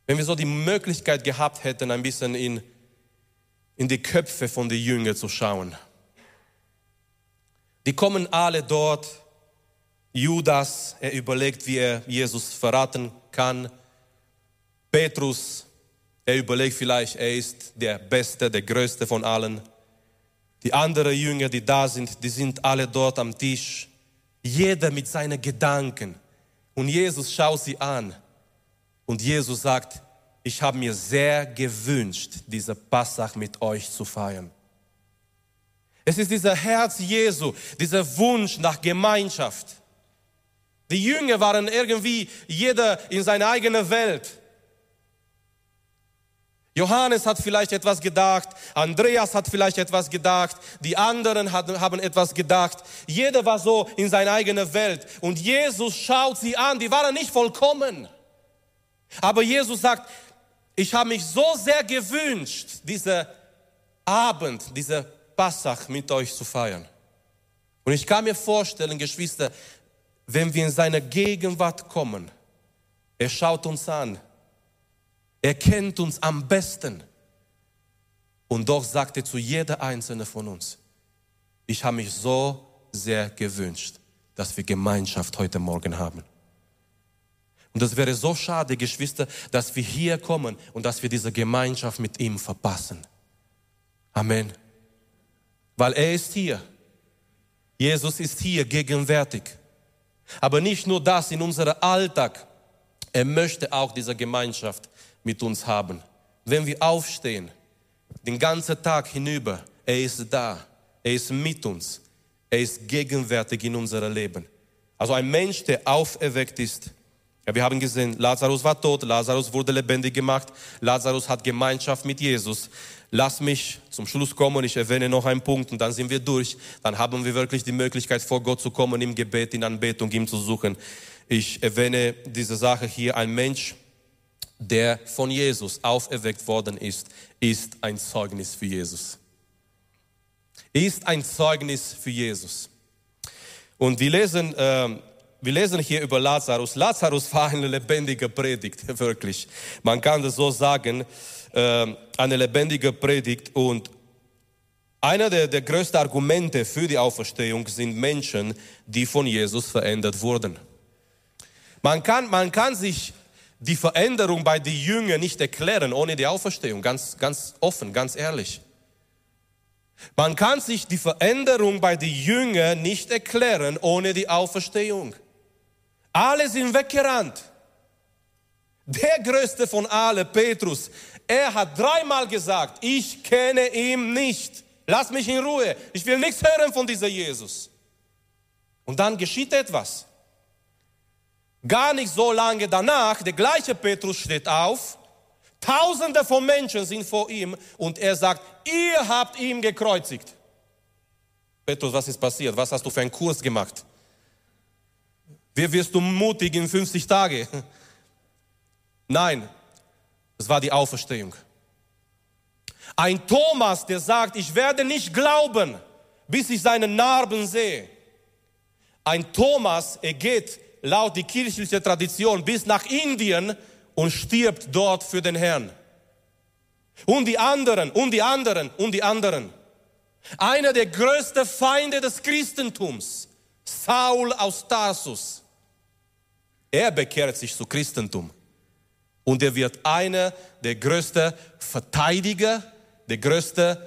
wenn wir so die Möglichkeit gehabt hätten, ein bisschen in, in die Köpfe von den Jüngern zu schauen. Die kommen alle dort. Judas, er überlegt, wie er Jesus verraten kann. Petrus, er überlegt vielleicht, er ist der Beste, der Größte von allen. Die anderen Jünger, die da sind, die sind alle dort am Tisch. Jeder mit seinen Gedanken. Und Jesus schaut sie an. Und Jesus sagt, ich habe mir sehr gewünscht, diese Passach mit euch zu feiern. Es ist dieser Herz Jesu, dieser Wunsch nach Gemeinschaft. Die Jünger waren irgendwie jeder in seiner eigenen Welt. Johannes hat vielleicht etwas gedacht, Andreas hat vielleicht etwas gedacht, die anderen haben etwas gedacht. Jeder war so in seiner eigenen Welt. Und Jesus schaut sie an, die waren nicht vollkommen. Aber Jesus sagt, ich habe mich so sehr gewünscht, diese Abend, diese Passach mit euch zu feiern. Und ich kann mir vorstellen, Geschwister, wenn wir in seine Gegenwart kommen, er schaut uns an, er kennt uns am besten. Und doch sagt er zu jeder einzelne von uns, ich habe mich so sehr gewünscht, dass wir Gemeinschaft heute Morgen haben. Und das wäre so schade, Geschwister, dass wir hier kommen und dass wir diese Gemeinschaft mit ihm verpassen. Amen. Weil er ist hier. Jesus ist hier gegenwärtig. Aber nicht nur das in unserem Alltag. Er möchte auch diese Gemeinschaft mit uns haben. Wenn wir aufstehen, den ganzen Tag hinüber, er ist da. Er ist mit uns. Er ist gegenwärtig in unserem Leben. Also ein Mensch, der auferweckt ist. Ja, wir haben gesehen, Lazarus war tot, Lazarus wurde lebendig gemacht, Lazarus hat Gemeinschaft mit Jesus. Lass mich zum Schluss kommen, ich erwähne noch einen Punkt und dann sind wir durch. Dann haben wir wirklich die Möglichkeit, vor Gott zu kommen, im Gebet, in Anbetung, ihm zu suchen. Ich erwähne diese Sache hier. Ein Mensch, der von Jesus auferweckt worden ist, ist ein Zeugnis für Jesus. Ist ein Zeugnis für Jesus. Und wir lesen, äh, wir lesen hier über Lazarus. Lazarus war eine lebendige Predigt, wirklich. Man kann das so sagen, äh, eine lebendige Predigt. Und einer der, der größten Argumente für die Auferstehung sind Menschen, die von Jesus verändert wurden. Man kann, man kann sich die Veränderung bei den Jüngern nicht erklären ohne die Auferstehung, ganz, ganz offen, ganz ehrlich. Man kann sich die Veränderung bei den Jüngern nicht erklären ohne die Auferstehung. Alle sind weggerannt. Der größte von allen, Petrus, er hat dreimal gesagt, ich kenne ihn nicht. Lass mich in Ruhe. Ich will nichts hören von dieser Jesus. Und dann geschieht etwas. Gar nicht so lange danach, der gleiche Petrus steht auf, Tausende von Menschen sind vor ihm und er sagt, ihr habt ihn gekreuzigt. Petrus, was ist passiert? Was hast du für einen Kurs gemacht? Wie wirst du mutig in 50 Tage? Nein, es war die Auferstehung. Ein Thomas, der sagt, ich werde nicht glauben, bis ich seine Narben sehe. Ein Thomas, er geht laut die kirchliche Tradition bis nach Indien und stirbt dort für den Herrn. Und die anderen, und die anderen, und die anderen. Einer der größten Feinde des Christentums, Saul aus Tarsus. Er bekehrt sich zu Christentum. Und er wird einer der größten Verteidiger, der größten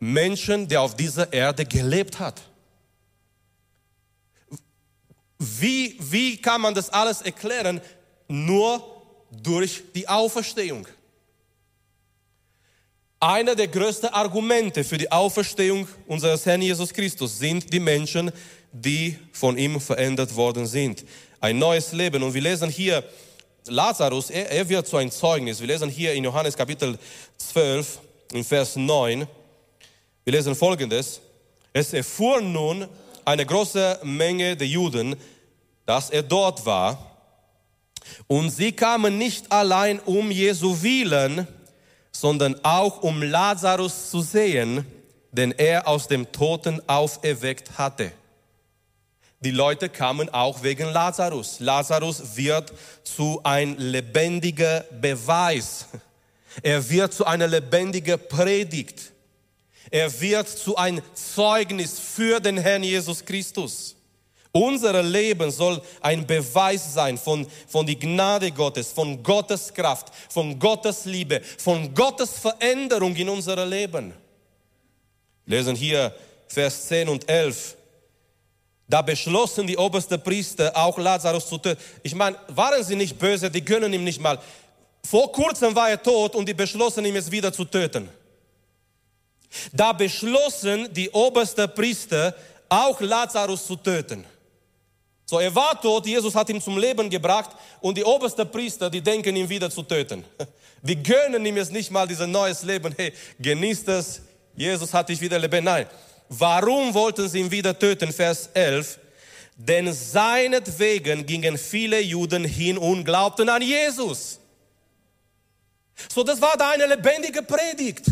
Menschen, der auf dieser Erde gelebt hat. Wie, wie kann man das alles erklären? Nur durch die Auferstehung. Einer der größten Argumente für die Auferstehung unseres Herrn Jesus Christus sind die Menschen, die von ihm verändert worden sind. Ein neues Leben. Und wir lesen hier, Lazarus, er, er wird zu ein Zeugnis. Wir lesen hier in Johannes Kapitel 12, in Vers 9. Wir lesen folgendes. Es erfuhr nun eine große Menge der Juden, dass er dort war. Und sie kamen nicht allein um Jesu willen, sondern auch um Lazarus zu sehen, den er aus dem Toten auferweckt hatte. Die Leute kamen auch wegen Lazarus. Lazarus wird zu ein lebendiger Beweis. Er wird zu einer lebendigen Predigt. Er wird zu ein Zeugnis für den Herrn Jesus Christus. Unser Leben soll ein Beweis sein von, von die Gnade Gottes, von Gottes Kraft, von Gottes Liebe, von Gottes Veränderung in unserem Leben. lesen hier Vers 10 und 11. Da beschlossen die obersten Priester auch Lazarus zu töten. Ich meine, waren sie nicht böse, die gönnen ihm nicht mal. Vor kurzem war er tot und die beschlossen ihm es wieder zu töten. Da beschlossen die obersten Priester auch Lazarus zu töten. So, er war tot, Jesus hat ihn zum Leben gebracht und die obersten Priester, die denken ihn wieder zu töten. Die gönnen ihm jetzt nicht mal dieses neues Leben. Hey, genießt es, Jesus hat dich wieder lebendig. Nein. Warum wollten sie ihn wieder töten? Vers 11. Denn seinetwegen gingen viele Juden hin und glaubten an Jesus. So, das war da eine lebendige Predigt.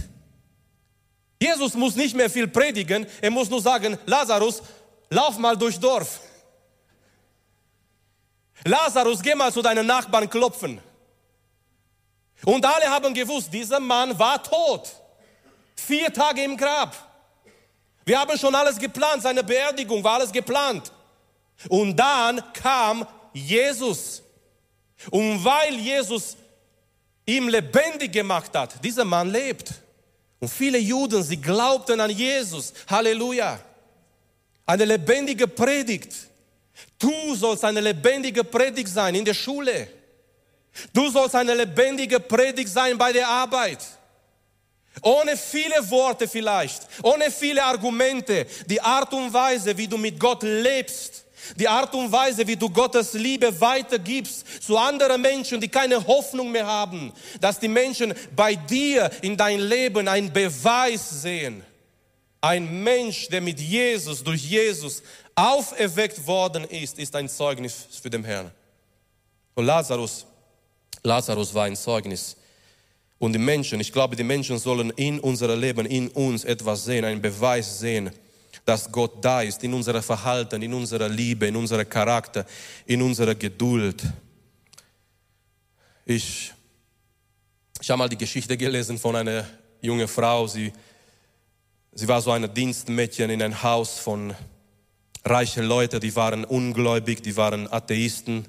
Jesus muss nicht mehr viel predigen, er muss nur sagen, Lazarus, lauf mal durch Dorf. Lazarus, geh mal zu deinen Nachbarn klopfen. Und alle haben gewusst, dieser Mann war tot. Vier Tage im Grab. Wir haben schon alles geplant, seine Beerdigung war alles geplant. Und dann kam Jesus. Und weil Jesus ihm lebendig gemacht hat, dieser Mann lebt. Und viele Juden, sie glaubten an Jesus. Halleluja. Eine lebendige Predigt. Du sollst eine lebendige Predigt sein in der Schule. Du sollst eine lebendige Predigt sein bei der Arbeit. Ohne viele Worte vielleicht, ohne viele Argumente, die Art und Weise, wie du mit Gott lebst, die Art und Weise, wie du Gottes Liebe weitergibst zu anderen Menschen, die keine Hoffnung mehr haben, dass die Menschen bei dir in dein Leben einen Beweis sehen. Ein Mensch, der mit Jesus, durch Jesus auferweckt worden ist, ist ein Zeugnis für den Herrn. Und Lazarus, Lazarus war ein Zeugnis. Und die Menschen, ich glaube, die Menschen sollen in unserem Leben, in uns etwas sehen, einen Beweis sehen, dass Gott da ist, in unserem Verhalten, in unserer Liebe, in unserem Charakter, in unserer Geduld. Ich, ich habe mal die Geschichte gelesen von einer jungen Frau. Sie, sie war so ein Dienstmädchen in einem Haus von reichen Leuten, die waren ungläubig, die waren Atheisten.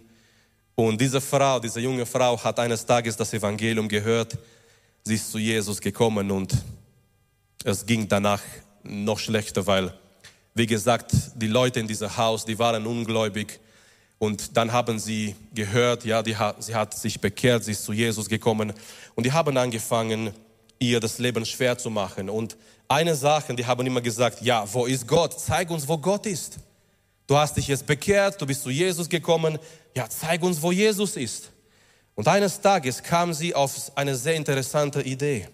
Und diese Frau, diese junge Frau hat eines Tages das Evangelium gehört. Sie ist zu Jesus gekommen und es ging danach noch schlechter, weil, wie gesagt, die Leute in diesem Haus, die waren ungläubig. Und dann haben sie gehört, ja, die, sie hat sich bekehrt, sie ist zu Jesus gekommen. Und die haben angefangen, ihr das Leben schwer zu machen. Und eine Sache, die haben immer gesagt, ja, wo ist Gott? Zeig uns, wo Gott ist. Du hast dich jetzt bekehrt, du bist zu Jesus gekommen. Ja, zeig uns, wo Jesus ist. Und eines Tages kam sie auf eine sehr interessante Idee.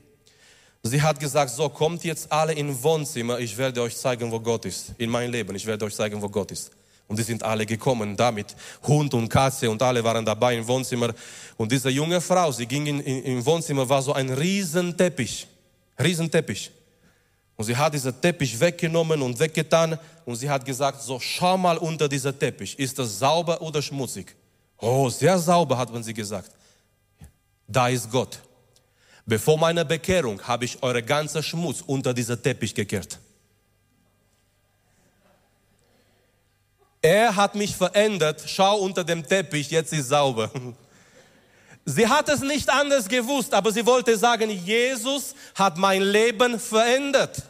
Sie hat gesagt, so kommt jetzt alle in Wohnzimmer, ich werde euch zeigen, wo Gott ist. In mein Leben, ich werde euch zeigen, wo Gott ist. Und die sind alle gekommen damit. Hund und Katze und alle waren dabei im Wohnzimmer. Und diese junge Frau, sie ging in, in, im Wohnzimmer, war so ein Riesenteppich. Riesenteppich. Und sie hat diesen Teppich weggenommen und weggetan und sie hat gesagt, so schau mal unter dieser Teppich, ist das sauber oder schmutzig? Oh, sehr sauber, hat man sie gesagt. Da ist Gott. Bevor meiner Bekehrung habe ich eure ganze Schmutz unter dieser Teppich gekehrt. Er hat mich verändert, schau unter dem Teppich, jetzt ist sauber. Sie hat es nicht anders gewusst, aber sie wollte sagen, Jesus hat mein Leben verändert.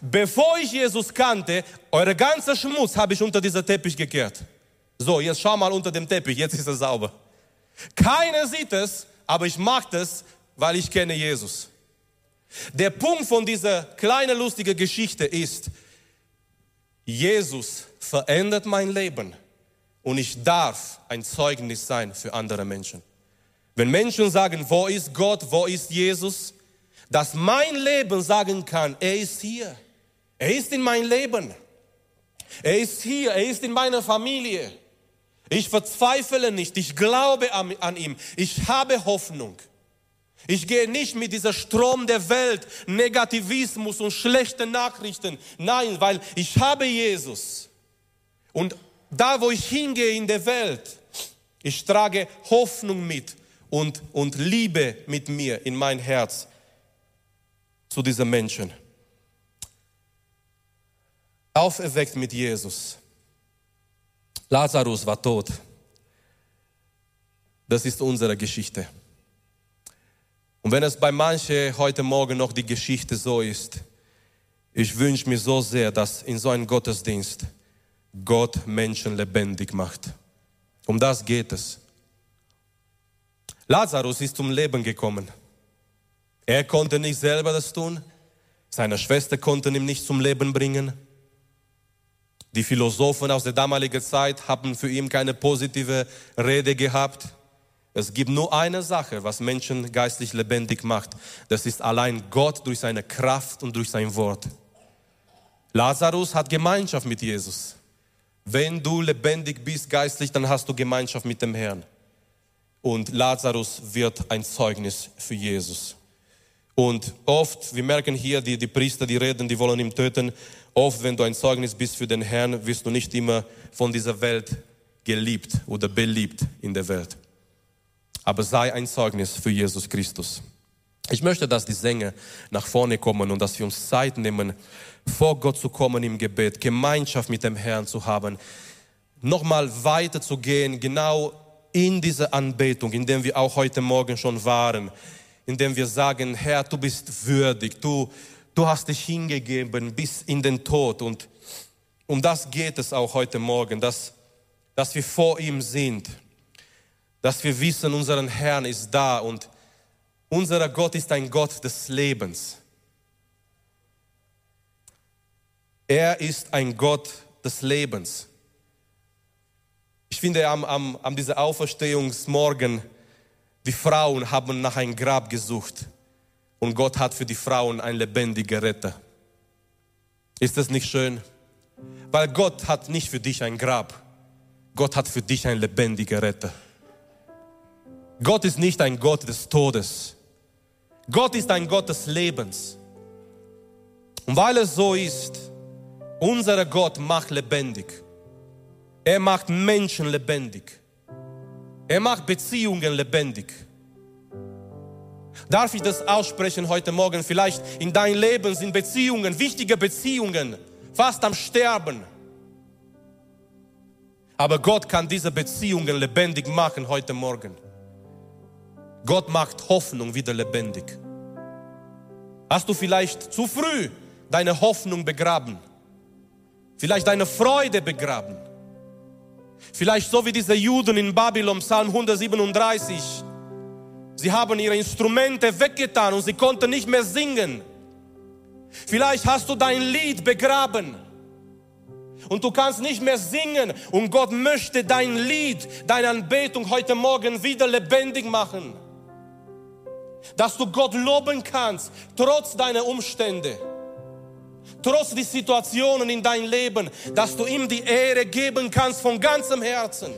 Bevor ich Jesus kannte, eure ganze Schmutz habe ich unter dieser Teppich gekehrt. So, jetzt schau mal unter dem Teppich, jetzt ist er sauber. Keiner sieht es, aber ich mag das, weil ich kenne Jesus. Der Punkt von dieser kleinen lustigen Geschichte ist, Jesus verändert mein Leben und ich darf ein Zeugnis sein für andere Menschen. Wenn Menschen sagen, wo ist Gott, wo ist Jesus, dass mein Leben sagen kann, er ist hier. Er ist in mein Leben. Er ist hier, er ist in meiner Familie. Ich verzweifle nicht, ich glaube an, an ihm, ich habe Hoffnung. Ich gehe nicht mit dieser Strom der Welt, Negativismus und schlechten Nachrichten. Nein, weil ich habe Jesus. Und da, wo ich hingehe in der Welt, ich trage Hoffnung mit und, und Liebe mit mir in mein Herz zu diesen Menschen. Auferweckt mit Jesus. Lazarus war tot. Das ist unsere Geschichte. Und wenn es bei manchen heute Morgen noch die Geschichte so ist, ich wünsche mir so sehr, dass in so einem Gottesdienst Gott Menschen lebendig macht. Um das geht es. Lazarus ist zum Leben gekommen. Er konnte nicht selber das tun. Seine Schwester konnte ihn nicht zum Leben bringen. Die Philosophen aus der damaligen Zeit haben für ihn keine positive Rede gehabt. Es gibt nur eine Sache, was Menschen geistlich lebendig macht. Das ist allein Gott durch seine Kraft und durch sein Wort. Lazarus hat Gemeinschaft mit Jesus. Wenn du lebendig bist geistlich, dann hast du Gemeinschaft mit dem Herrn. Und Lazarus wird ein Zeugnis für Jesus. Und oft, wir merken hier, die, die Priester, die reden, die wollen ihn töten. Oft, wenn du ein Zeugnis bist für den Herrn, wirst du nicht immer von dieser Welt geliebt oder beliebt in der Welt. Aber sei ein Zeugnis für Jesus Christus. Ich möchte, dass die Sänger nach vorne kommen und dass wir uns Zeit nehmen, vor Gott zu kommen im Gebet, Gemeinschaft mit dem Herrn zu haben, nochmal weiter zu gehen, genau in diese Anbetung, in dem wir auch heute Morgen schon waren, in dem wir sagen, Herr, du bist würdig, du, du hast dich hingegeben bis in den Tod und um das geht es auch heute Morgen, dass, dass wir vor ihm sind, dass wir wissen, unser Herrn ist da und unser Gott ist ein Gott des Lebens. Er ist ein Gott des Lebens. Ich finde, am, am, am dieser Auferstehungsmorgen, die Frauen haben nach einem Grab gesucht und Gott hat für die Frauen ein lebendiger Retter. Ist das nicht schön? Weil Gott hat nicht für dich ein Grab, Gott hat für dich ein lebendiger Retter. Gott ist nicht ein Gott des Todes. Gott ist ein Gott des Lebens. Und weil es so ist, unser Gott macht lebendig. Er macht Menschen lebendig. Er macht Beziehungen lebendig. Darf ich das aussprechen heute Morgen? Vielleicht in dein Leben sind Beziehungen, wichtige Beziehungen, fast am Sterben. Aber Gott kann diese Beziehungen lebendig machen heute Morgen. Gott macht Hoffnung wieder lebendig. Hast du vielleicht zu früh deine Hoffnung begraben? Vielleicht deine Freude begraben? Vielleicht so wie diese Juden in Babylon, Psalm 137. Sie haben ihre Instrumente weggetan und sie konnten nicht mehr singen. Vielleicht hast du dein Lied begraben und du kannst nicht mehr singen und Gott möchte dein Lied, deine Anbetung heute Morgen wieder lebendig machen dass du Gott loben kannst, trotz deiner Umstände, trotz die Situationen in dein Leben, dass du ihm die Ehre geben kannst von ganzem Herzen.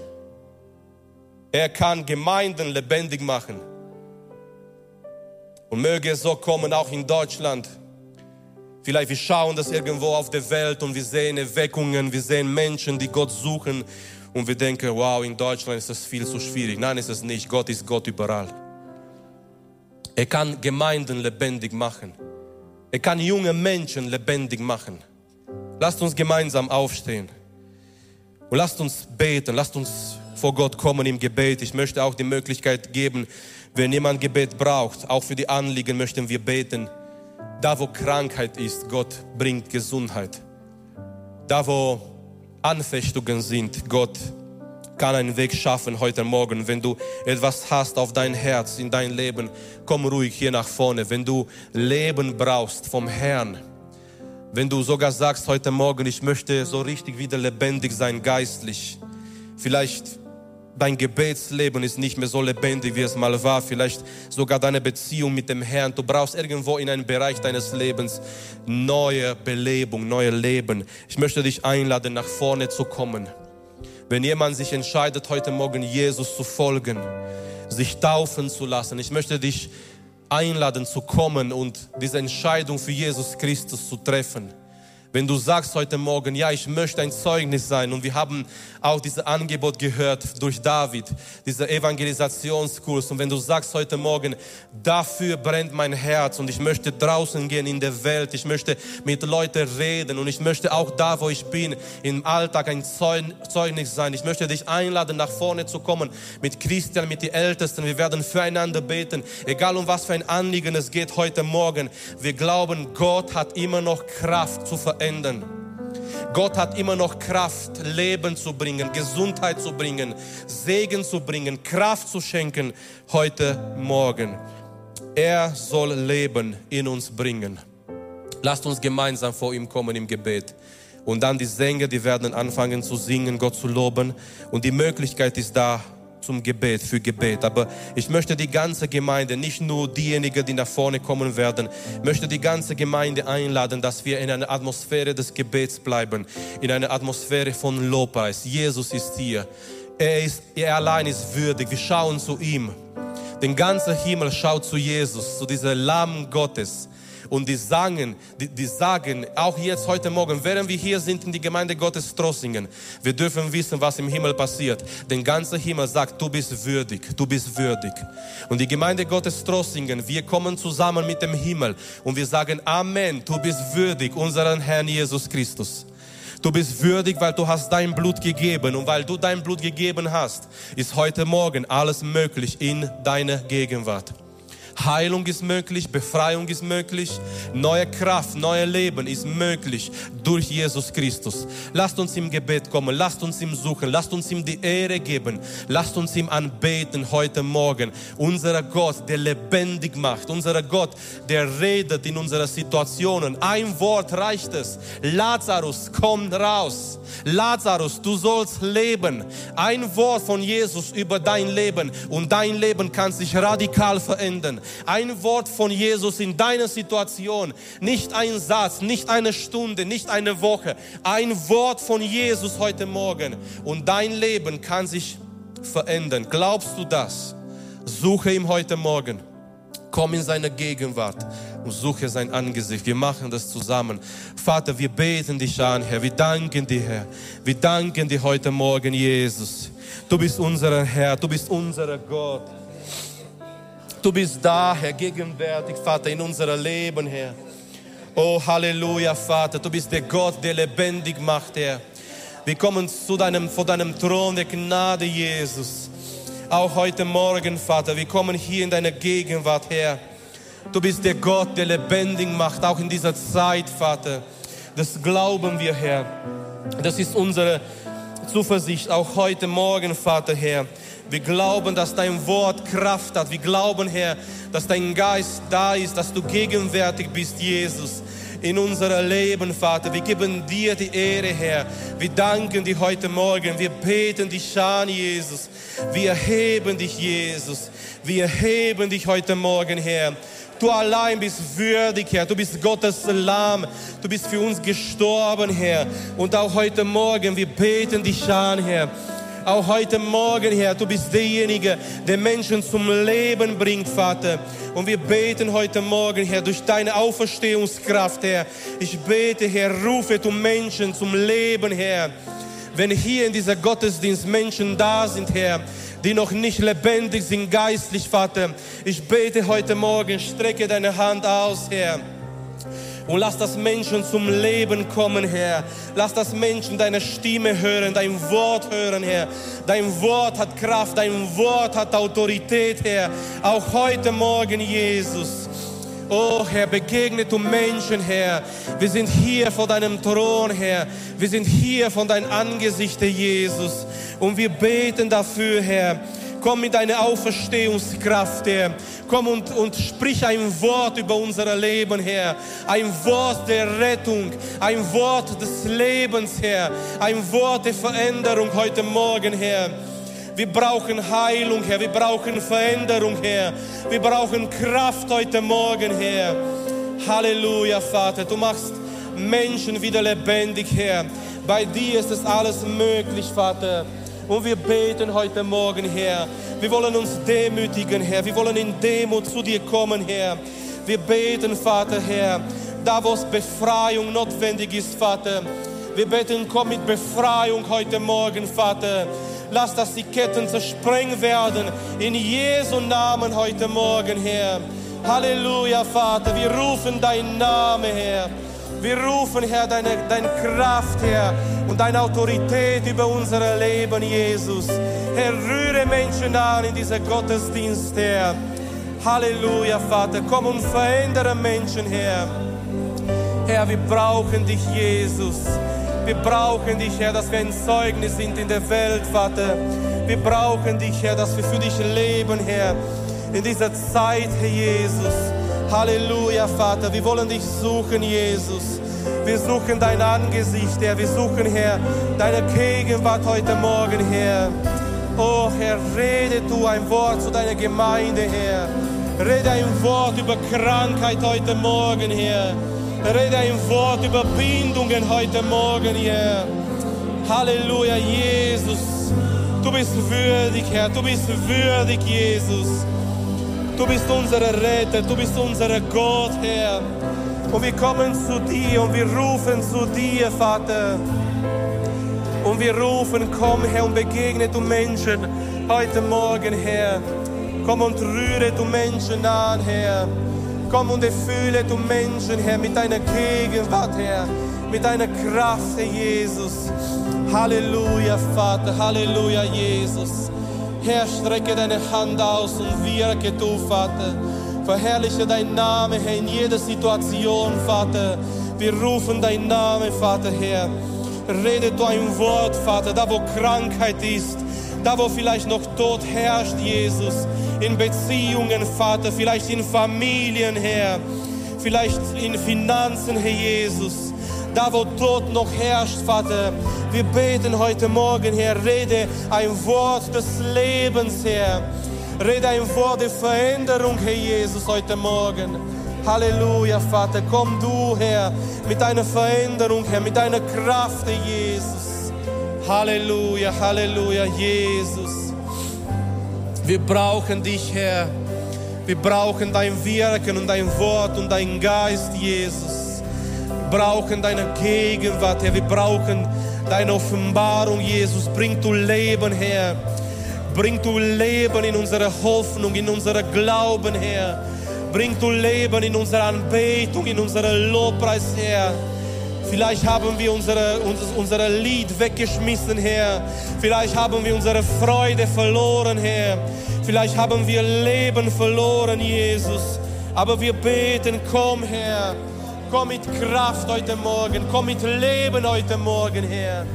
Er kann Gemeinden lebendig machen. Und möge es so kommen, auch in Deutschland. Vielleicht wir schauen das irgendwo auf der Welt und wir sehen Erweckungen, wir sehen Menschen, die Gott suchen und wir denken, wow, in Deutschland ist das viel zu schwierig. Nein, ist es nicht. Gott ist Gott überall. Er kann Gemeinden lebendig machen. Er kann junge Menschen lebendig machen. Lasst uns gemeinsam aufstehen. Und lasst uns beten, lasst uns vor Gott kommen im Gebet. Ich möchte auch die Möglichkeit geben, wenn jemand Gebet braucht, auch für die Anliegen möchten wir beten. Da wo Krankheit ist, Gott bringt Gesundheit. Da wo Anfechtungen sind, Gott kann einen Weg schaffen heute Morgen. Wenn du etwas hast auf dein Herz, in dein Leben, komm ruhig hier nach vorne. Wenn du Leben brauchst vom Herrn, wenn du sogar sagst heute Morgen, ich möchte so richtig wieder lebendig sein, geistlich, vielleicht dein Gebetsleben ist nicht mehr so lebendig, wie es mal war. Vielleicht sogar deine Beziehung mit dem Herrn. Du brauchst irgendwo in einem Bereich deines Lebens neue Belebung, neue Leben. Ich möchte dich einladen, nach vorne zu kommen. Wenn jemand sich entscheidet, heute Morgen Jesus zu folgen, sich taufen zu lassen, ich möchte dich einladen zu kommen und diese Entscheidung für Jesus Christus zu treffen. Wenn du sagst heute Morgen, ja, ich möchte ein Zeugnis sein und wir haben auch dieses Angebot gehört durch David, dieser Evangelisationskurs und wenn du sagst heute Morgen, dafür brennt mein Herz und ich möchte draußen gehen in der Welt, ich möchte mit Leuten reden und ich möchte auch da, wo ich bin, im Alltag ein Zeugnis sein. Ich möchte dich einladen, nach vorne zu kommen mit Christian, mit den Ältesten. Wir werden füreinander beten, egal um was für ein Anliegen es geht heute Morgen. Wir glauben, Gott hat immer noch Kraft zu verändern verändern. Gott hat immer noch Kraft, Leben zu bringen, Gesundheit zu bringen, Segen zu bringen, Kraft zu schenken heute Morgen. Er soll Leben in uns bringen. Lasst uns gemeinsam vor ihm kommen im Gebet. Und dann die Sänger, die werden anfangen zu singen, Gott zu loben. Und die Möglichkeit ist da, zum Gebet, für Gebet. Aber ich möchte die ganze Gemeinde, nicht nur diejenigen, die nach vorne kommen werden, möchte die ganze Gemeinde einladen, dass wir in einer Atmosphäre des Gebets bleiben, in einer Atmosphäre von Lobpreis. Jesus ist hier. Er, ist, er allein ist würdig. Wir schauen zu ihm Den ganzen Himmel schaut zu Jesus, zu dieser Lamm Gottes. Und die sagen, die, die sagen, auch jetzt heute Morgen, während wir hier sind in die Gemeinde Gottes Trossingen, wir dürfen wissen, was im Himmel passiert. Den ganzen Himmel sagt, du bist würdig, du bist würdig. Und die Gemeinde Gottes Trossingen, wir kommen zusammen mit dem Himmel und wir sagen, Amen, du bist würdig, unseren Herrn Jesus Christus. Du bist würdig, weil du hast dein Blut gegeben und weil du dein Blut gegeben hast, ist heute Morgen alles möglich in deiner Gegenwart. Heilung ist möglich, Befreiung ist möglich, neue Kraft, neue Leben ist möglich durch Jesus Christus. Lasst uns im Gebet kommen, lasst uns ihm suchen, lasst uns ihm die Ehre geben, lasst uns ihm anbeten heute Morgen. Unser Gott, der lebendig macht, unser Gott, der redet in unseren Situationen. Ein Wort reicht es. Lazarus, komm raus. Lazarus, du sollst leben. Ein Wort von Jesus über dein Leben und dein Leben kann sich radikal verändern. Ein Wort von Jesus in deiner Situation, nicht ein Satz, nicht eine Stunde, nicht eine Woche. Ein Wort von Jesus heute Morgen und dein Leben kann sich verändern. Glaubst du das? Suche ihm heute Morgen. Komm in seine Gegenwart und suche sein Angesicht. Wir machen das zusammen. Vater, wir beten dich an, Herr. Wir danken dir, Herr. Wir danken dir heute Morgen, Jesus. Du bist unser Herr, du bist unser Gott. Du bist da, Herr, gegenwärtig, Vater, in unserem Leben, Herr. Oh, Halleluja, Vater, du bist der Gott, der lebendig macht, Herr. Wir kommen zu deinem, vor deinem Thron der Gnade, Jesus. Auch heute Morgen, Vater, wir kommen hier in deine Gegenwart, Herr. Du bist der Gott, der lebendig macht, auch in dieser Zeit, Vater. Das glauben wir, Herr. Das ist unsere Zuversicht, auch heute Morgen, Vater, Herr. Wir glauben, dass dein Wort Kraft hat. Wir glauben, Herr, dass dein Geist da ist, dass du gegenwärtig bist, Jesus in unser Leben, Vater. Wir geben dir die Ehre, Herr. Wir danken dir heute Morgen. Wir beten dich an, Jesus. Wir erheben dich, Jesus. Wir erheben dich heute Morgen, Herr. Du allein bist würdig, Herr. Du bist Gottes Lamm. Du bist für uns gestorben, Herr. Und auch heute Morgen, wir beten dich an, Herr. Auch heute Morgen, Herr, du bist derjenige, der Menschen zum Leben bringt, Vater. Und wir beten heute Morgen, Herr, durch deine Auferstehungskraft, Herr. Ich bete, Herr, rufe du Menschen zum Leben, Herr. Wenn hier in dieser Gottesdienst Menschen da sind, Herr, die noch nicht lebendig sind geistlich, Vater, ich bete heute Morgen, strecke deine Hand aus, Herr. Und lass das Menschen zum Leben kommen, Herr. Lass das Menschen deine Stimme hören, dein Wort hören, Herr. Dein Wort hat Kraft, dein Wort hat Autorität, Herr. Auch heute Morgen, Jesus. Oh Herr, begegne du Menschen, Herr. Wir sind hier vor deinem Thron, Herr. Wir sind hier von deinem Angesicht, Jesus. Und wir beten dafür, Herr. Komm mit deiner Auferstehungskraft, Herr. Komm und, und sprich ein Wort über unser Leben, Herr. Ein Wort der Rettung, ein Wort des Lebens, Herr. Ein Wort der Veränderung heute Morgen, Herr. Wir brauchen Heilung, Herr. Wir brauchen Veränderung, Herr. Wir brauchen Kraft heute Morgen, Herr. Halleluja, Vater. Du machst Menschen wieder lebendig, Herr. Bei dir ist es alles möglich, Vater. Und wir beten heute Morgen, Herr. Wir wollen uns demütigen, Herr. Wir wollen in Demut zu dir kommen, Herr. Wir beten, Vater, Herr, da wo Befreiung notwendig ist, Vater. Wir beten, komm mit Befreiung heute Morgen, Vater. Lass, dass die Ketten zersprengt werden. In Jesu Namen heute Morgen, Herr. Halleluja, Vater. Wir rufen deinen Namen, Herr. Wir rufen, Herr, deine, deine Kraft, Herr, und deine Autorität über unser Leben, Jesus. Herr, rühre Menschen an in dieser Gottesdienst, Herr. Halleluja, Vater. Komm und verändere Menschen, Herr. Herr, wir brauchen dich, Jesus. Wir brauchen dich, Herr, dass wir ein Zeugnis sind in der Welt, Vater. Wir brauchen dich, Herr, dass wir für dich leben, Herr, in dieser Zeit, Herr Jesus. Halleluja, Vater. Wir wollen dich suchen, Jesus. Wir suchen dein Angesicht, Herr. Wir suchen, Herr, deine Gegenwart heute Morgen, Herr. Oh, Herr, rede du ein Wort zu deiner Gemeinde, Herr. Rede ein Wort über Krankheit heute Morgen, Herr. Rede ein Wort über Bindungen heute Morgen, Herr. Halleluja, Jesus. Du bist würdig, Herr. Du bist würdig, Jesus. Du bist unser Retter, du bist unser Gott, Herr. Und wir kommen zu dir und wir rufen zu dir, Vater. Und wir rufen, komm, Herr, und begegne du Menschen heute Morgen, Herr. Komm und rühre du Menschen an, Herr. Komm und erfülle du Menschen, Herr, mit deiner Gegenwart, Herr. Mit deiner Kraft, Herr Jesus. Halleluja, Vater. Halleluja, Jesus. Herr, strecke deine Hand aus und wirke du, Vater. Verherrliche dein Name, Herr, in jeder Situation, Vater. Wir rufen dein Name, Vater, Herr. Rede du ein Wort, Vater, da wo Krankheit ist, da wo vielleicht noch Tod herrscht, Jesus. In Beziehungen, Vater, vielleicht in Familien, Herr. Vielleicht in Finanzen, Herr Jesus. Da wo Tod noch herrscht, Vater. Wir beten heute Morgen, Herr, rede ein Wort des Lebens, Herr. Rede ein Wort der Veränderung, Herr Jesus, heute Morgen. Halleluja, Vater. Komm du, Herr, mit deiner Veränderung, Herr, mit deiner Kraft, Herr Jesus. Halleluja, Halleluja, Jesus. Wir brauchen dich, Herr. Wir brauchen dein Wirken und dein Wort und dein Geist, Jesus. Brauchen deine Gegenwart, Herr. Wir brauchen deine Offenbarung, Jesus. Bring du Leben, Herr. Bring du Leben in unsere Hoffnung, in unsere Glauben, Herr. Bring du Leben in unsere Anbetung, in unsere Lobpreis, Herr. Vielleicht haben wir unsere, unsere Lied weggeschmissen, Herr. Vielleicht haben wir unsere Freude verloren, Herr. Vielleicht haben wir Leben verloren, Jesus. Aber wir beten, komm, Herr. Komm mit Kraft heute Morgen. Komm mit Leben heute Morgen, Herr.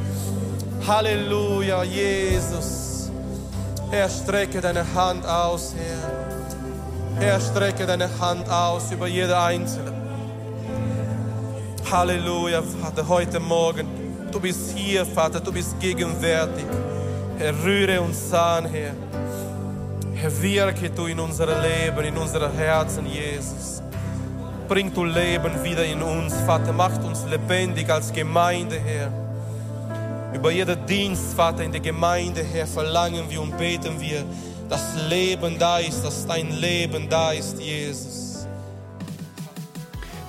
Halleluja, Jesus. Herr, strecke deine Hand aus, Herr. Herr, strecke deine Hand aus über jede Einzelne. Halleluja, Vater, heute Morgen. Du bist hier, Vater, du bist gegenwärtig. Herr, rühre uns an, Herr. Herr, wirke du in unser Leben, in unsere Herzen, Jesus. Bring du Leben wieder in uns, Vater. Macht uns lebendig als Gemeinde, Herr. Über jeden Dienst, Vater, in der Gemeinde, Herr, verlangen wir und beten wir, dass Leben da ist, dass dein Leben da ist, Jesus.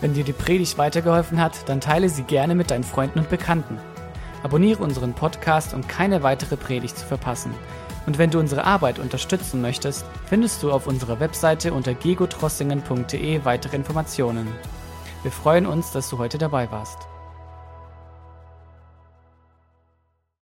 Wenn dir die Predigt weitergeholfen hat, dann teile sie gerne mit deinen Freunden und Bekannten. Abonniere unseren Podcast, um keine weitere Predigt zu verpassen. Und wenn du unsere Arbeit unterstützen möchtest, findest du auf unserer Webseite unter gegotrossingen.de weitere Informationen. Wir freuen uns, dass du heute dabei warst.